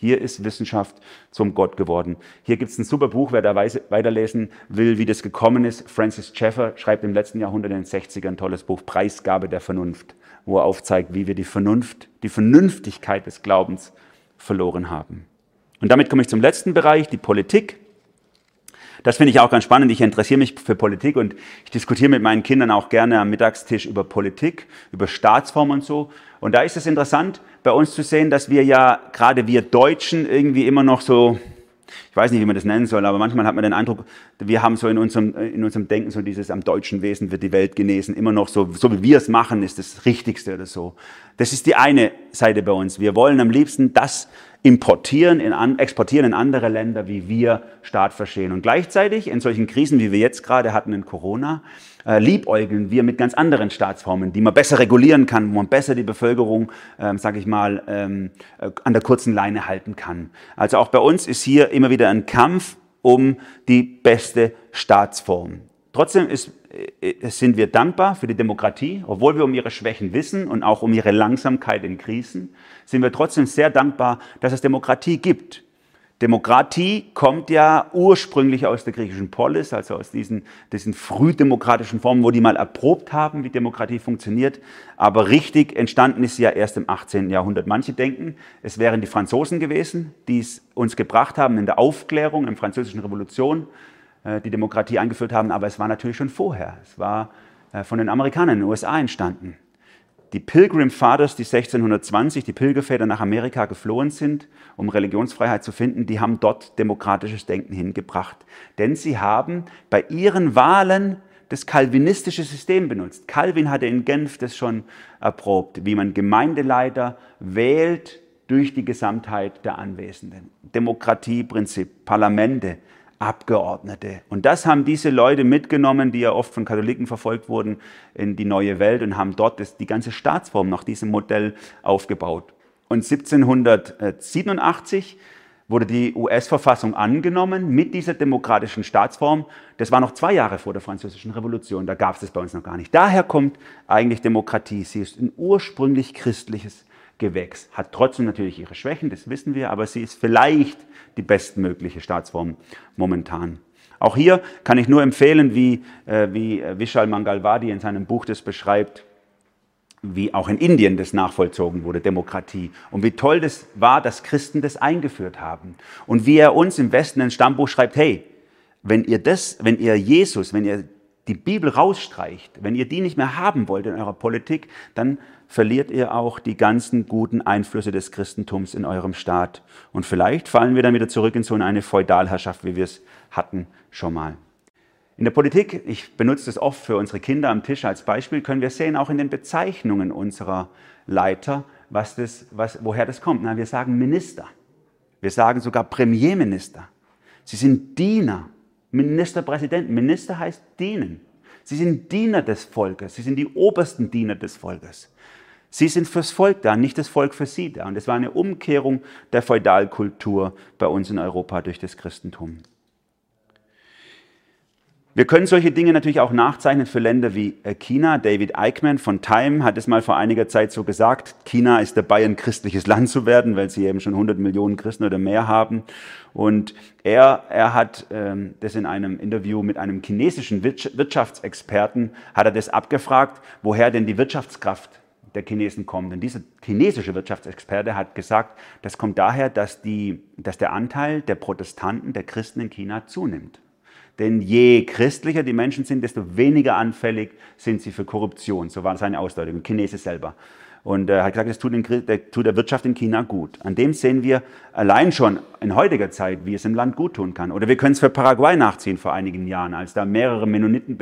Hier ist Wissenschaft zum Gott geworden. Hier gibt es ein super Buch, wer da weiterlesen will, wie das gekommen ist. Francis Schaeffer schreibt im letzten Jahrhundert in den 60ern ein tolles Buch, Preisgabe der Vernunft, wo er aufzeigt, wie wir die Vernunft, die Vernünftigkeit des Glaubens verloren haben. Und damit komme ich zum letzten Bereich, die Politik. Das finde ich auch ganz spannend. Ich interessiere mich für Politik und ich diskutiere mit meinen Kindern auch gerne am Mittagstisch über Politik, über Staatsform und so. Und da ist es interessant, bei uns zu sehen, dass wir ja, gerade wir Deutschen, irgendwie immer noch so, ich weiß nicht, wie man das nennen soll, aber manchmal hat man den Eindruck, wir haben so in unserem, in unserem Denken so dieses, am deutschen Wesen wird die Welt genesen, immer noch so, so wie wir es machen, ist das Richtigste oder so. Das ist die eine Seite bei uns. Wir wollen am liebsten das importieren, in, exportieren in andere Länder, wie wir Staat verstehen. Und gleichzeitig in solchen Krisen, wie wir jetzt gerade hatten in Corona, äh, liebäugeln wir mit ganz anderen Staatsformen, die man besser regulieren kann, wo man besser die Bevölkerung, ähm, sage ich mal, ähm, äh, an der kurzen Leine halten kann. Also auch bei uns ist hier immer wieder ein Kampf um die beste Staatsform. Trotzdem ist, sind wir dankbar für die Demokratie, obwohl wir um ihre Schwächen wissen und auch um ihre Langsamkeit in Krisen, sind wir trotzdem sehr dankbar, dass es Demokratie gibt. Demokratie kommt ja ursprünglich aus der griechischen Polis, also aus diesen, diesen frühdemokratischen Formen, wo die mal erprobt haben, wie Demokratie funktioniert. Aber richtig entstanden ist sie ja erst im 18. Jahrhundert. Manche denken, es wären die Franzosen gewesen, die es uns gebracht haben in der Aufklärung, in der französischen Revolution, äh, die Demokratie eingeführt haben. Aber es war natürlich schon vorher. Es war äh, von den Amerikanern in den USA entstanden die Pilgrim Fathers, die 1620, die Pilgerväter nach Amerika geflohen sind, um Religionsfreiheit zu finden, die haben dort demokratisches Denken hingebracht. Denn sie haben bei ihren Wahlen das kalvinistische System benutzt. Calvin hatte in Genf das schon erprobt, wie man Gemeindeleiter wählt durch die Gesamtheit der Anwesenden. Demokratieprinzip, Parlamente, Abgeordnete. Und das haben diese Leute mitgenommen, die ja oft von Katholiken verfolgt wurden, in die neue Welt und haben dort das, die ganze Staatsform nach diesem Modell aufgebaut. Und 1787 wurde die US-Verfassung angenommen mit dieser demokratischen Staatsform. Das war noch zwei Jahre vor der Französischen Revolution, da gab es das bei uns noch gar nicht. Daher kommt eigentlich Demokratie. Sie ist ein ursprünglich christliches Gewächs. Hat trotzdem natürlich ihre Schwächen, das wissen wir, aber sie ist vielleicht die bestmögliche Staatsform momentan. Auch hier kann ich nur empfehlen, wie, äh, wie Vishal Mangalwadi in seinem Buch das beschreibt, wie auch in Indien das nachvollzogen wurde, Demokratie. Und wie toll das war, dass Christen das eingeführt haben. Und wie er uns im Westen ein Stammbuch schreibt, hey, wenn ihr das, wenn ihr Jesus, wenn ihr die Bibel rausstreicht, wenn ihr die nicht mehr haben wollt in eurer Politik, dann verliert ihr auch die ganzen guten Einflüsse des Christentums in eurem Staat. Und vielleicht fallen wir dann wieder zurück in so eine Feudalherrschaft, wie wir es hatten schon mal. In der Politik, ich benutze das oft für unsere Kinder am Tisch als Beispiel, können wir sehen, auch in den Bezeichnungen unserer Leiter, was das, was, woher das kommt. Na, wir sagen Minister. Wir sagen sogar Premierminister. Sie sind Diener, Ministerpräsidenten. Minister heißt dienen. Sie sind Diener des Volkes. Sie sind die obersten Diener des Volkes. Sie sind fürs Volk da, nicht das Volk für sie da. Und es war eine Umkehrung der Feudalkultur bei uns in Europa durch das Christentum. Wir können solche Dinge natürlich auch nachzeichnen für Länder wie äh, China. David Eichmann von Time hat es mal vor einiger Zeit so gesagt, China ist dabei, ein christliches Land zu werden, weil sie eben schon 100 Millionen Christen oder mehr haben. Und er, er hat ähm, das in einem Interview mit einem chinesischen Wirtschaftsexperten, hat er das abgefragt, woher denn die Wirtschaftskraft der Chinesen kommt. Und dieser chinesische Wirtschaftsexperte hat gesagt, das kommt daher, dass, die, dass der Anteil der Protestanten, der Christen in China zunimmt. Denn je christlicher die Menschen sind, desto weniger anfällig sind sie für Korruption. So war seine Ausdeutung, Chinese selber. Und er hat gesagt, das tut, der, tut der Wirtschaft in China gut. An dem sehen wir allein schon in heutiger Zeit, wie es im Land gut tun kann. Oder wir können es für Paraguay nachziehen vor einigen Jahren, als da mehrere Mennoniten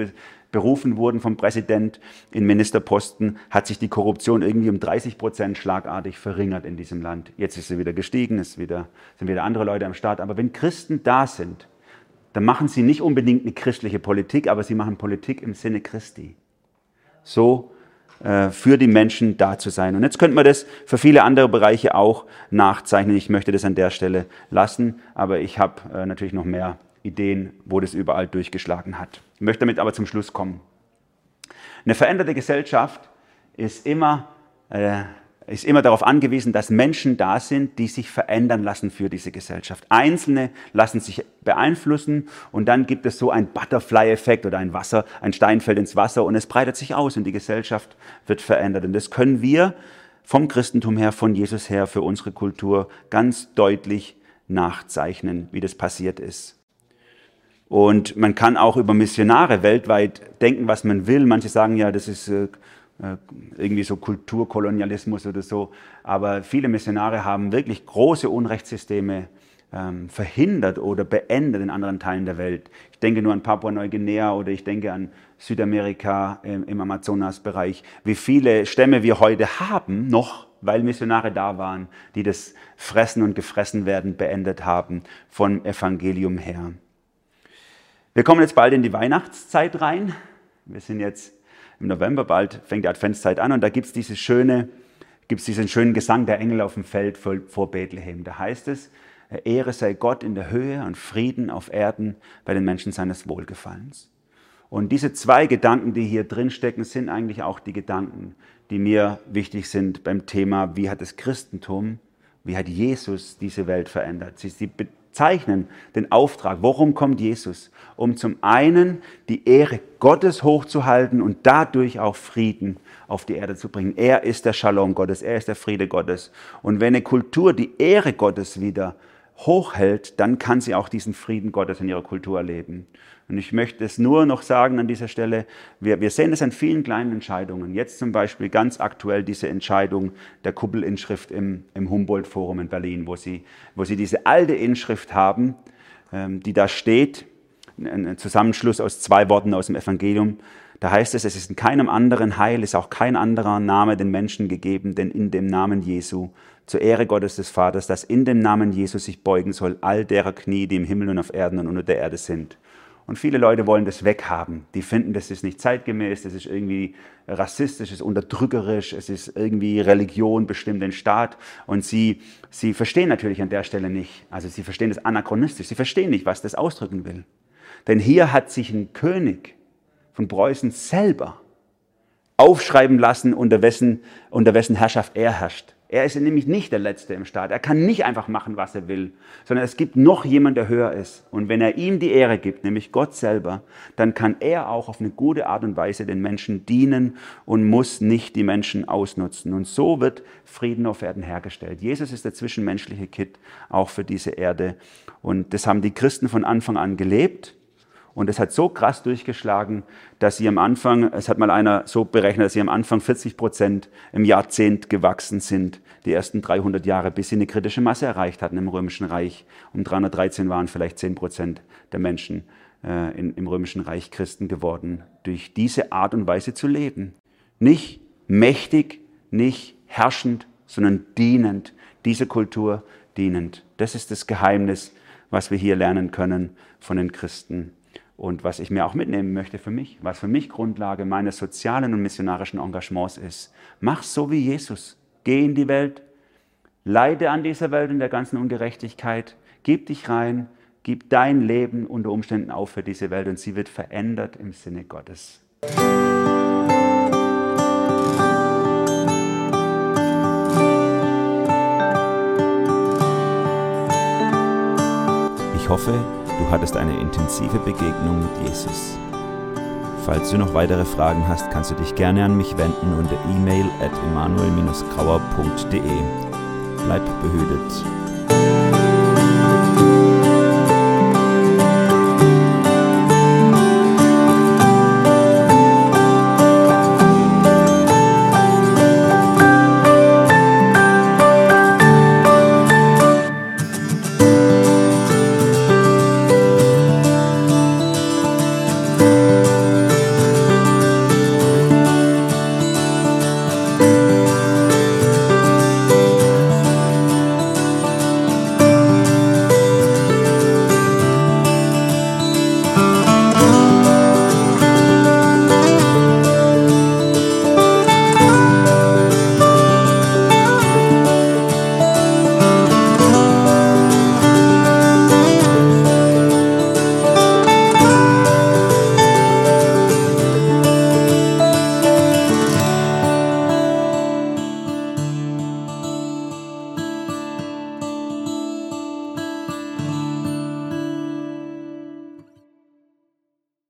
berufen wurden vom Präsident in Ministerposten, hat sich die Korruption irgendwie um 30 Prozent schlagartig verringert in diesem Land. Jetzt ist sie wieder gestiegen, es wieder, sind wieder andere Leute am Start. Aber wenn Christen da sind, dann machen sie nicht unbedingt eine christliche Politik, aber sie machen Politik im Sinne Christi. So äh, für die Menschen da zu sein. Und jetzt könnte man das für viele andere Bereiche auch nachzeichnen. Ich möchte das an der Stelle lassen, aber ich habe äh, natürlich noch mehr Ideen, wo das überall durchgeschlagen hat. Ich möchte damit aber zum Schluss kommen. Eine veränderte Gesellschaft ist immer äh, ist immer darauf angewiesen, dass Menschen da sind, die sich verändern lassen für diese Gesellschaft. Einzelne lassen sich beeinflussen und dann gibt es so einen Butterfly-Effekt oder ein Wasser, ein Stein fällt ins Wasser und es breitet sich aus und die Gesellschaft wird verändert. Und das können wir vom Christentum her, von Jesus her, für unsere Kultur ganz deutlich nachzeichnen, wie das passiert ist. Und man kann auch über Missionare weltweit denken, was man will. Manche sagen ja, das ist äh, irgendwie so Kulturkolonialismus oder so. Aber viele Missionare haben wirklich große Unrechtssysteme ähm, verhindert oder beendet in anderen Teilen der Welt. Ich denke nur an Papua-Neuguinea oder ich denke an Südamerika im, im Amazonasbereich. Wie viele Stämme wir heute haben, noch weil Missionare da waren, die das Fressen und Gefressen werden beendet haben von Evangelium her. Wir kommen jetzt bald in die Weihnachtszeit rein. Wir sind jetzt im November, bald fängt die Adventszeit an und da gibt es diese schöne, gibt's diesen schönen Gesang der Engel auf dem Feld vor, Bethlehem. Da heißt es, Ehre sei Gott in der Höhe und Frieden auf Erden bei den Menschen seines Wohlgefallens. Und diese zwei Gedanken, die hier drin stecken, sind eigentlich auch die Gedanken, die mir wichtig sind beim Thema, wie hat das Christentum, wie hat Jesus diese Welt verändert. Sie zeichnen den Auftrag. Worum kommt Jesus? Um zum einen die Ehre Gottes hochzuhalten und dadurch auch Frieden auf die Erde zu bringen. Er ist der Shalom Gottes, er ist der Friede Gottes. Und wenn eine Kultur die Ehre Gottes wieder hochhält, dann kann sie auch diesen Frieden Gottes in ihrer Kultur erleben. Und ich möchte es nur noch sagen an dieser Stelle, wir, wir sehen es an vielen kleinen Entscheidungen. Jetzt zum Beispiel ganz aktuell diese Entscheidung der Kuppelinschrift im, im Humboldt-Forum in Berlin, wo sie, wo sie diese alte Inschrift haben, ähm, die da steht, ein Zusammenschluss aus zwei Worten aus dem Evangelium. Da heißt es, es ist in keinem anderen Heil, ist auch kein anderer Name den Menschen gegeben, denn in dem Namen Jesu, zur Ehre Gottes des Vaters, dass in dem Namen Jesu sich beugen soll all derer Knie, die im Himmel und auf Erden und unter der Erde sind. Und viele Leute wollen das weghaben. Die finden, das ist nicht zeitgemäß, das ist irgendwie rassistisch, es ist unterdrückerisch, es ist irgendwie Religion bestimmt den Staat. Und sie, sie verstehen natürlich an der Stelle nicht. Also sie verstehen das anachronistisch. Sie verstehen nicht, was das ausdrücken will. Denn hier hat sich ein König von Preußen selber aufschreiben lassen, unter wessen, unter wessen Herrschaft er herrscht. Er ist nämlich nicht der Letzte im Staat. Er kann nicht einfach machen, was er will, sondern es gibt noch jemand, der höher ist. Und wenn er ihm die Ehre gibt, nämlich Gott selber, dann kann er auch auf eine gute Art und Weise den Menschen dienen und muss nicht die Menschen ausnutzen. Und so wird Frieden auf Erden hergestellt. Jesus ist der zwischenmenschliche Kit auch für diese Erde. Und das haben die Christen von Anfang an gelebt. Und es hat so krass durchgeschlagen, dass sie am Anfang, es hat mal einer so berechnet, dass sie am Anfang 40 Prozent im Jahrzehnt gewachsen sind, die ersten 300 Jahre, bis sie eine kritische Masse erreicht hatten im Römischen Reich. Um 313 waren vielleicht 10 Prozent der Menschen äh, in, im Römischen Reich Christen geworden, durch diese Art und Weise zu leben. Nicht mächtig, nicht herrschend, sondern dienend, dieser Kultur dienend. Das ist das Geheimnis, was wir hier lernen können von den Christen und was ich mir auch mitnehmen möchte für mich, was für mich Grundlage meines sozialen und missionarischen Engagements ist. Mach so wie Jesus. Geh in die Welt, leide an dieser Welt und der ganzen Ungerechtigkeit, gib dich rein, gib dein Leben unter Umständen auf für diese Welt und sie wird verändert im Sinne Gottes. Ich hoffe, du hattest eine intensive Begegnung mit Jesus. Falls du noch weitere Fragen hast, kannst du dich gerne an mich wenden unter e-mail at emanuel-grauer.de. Bleib behütet.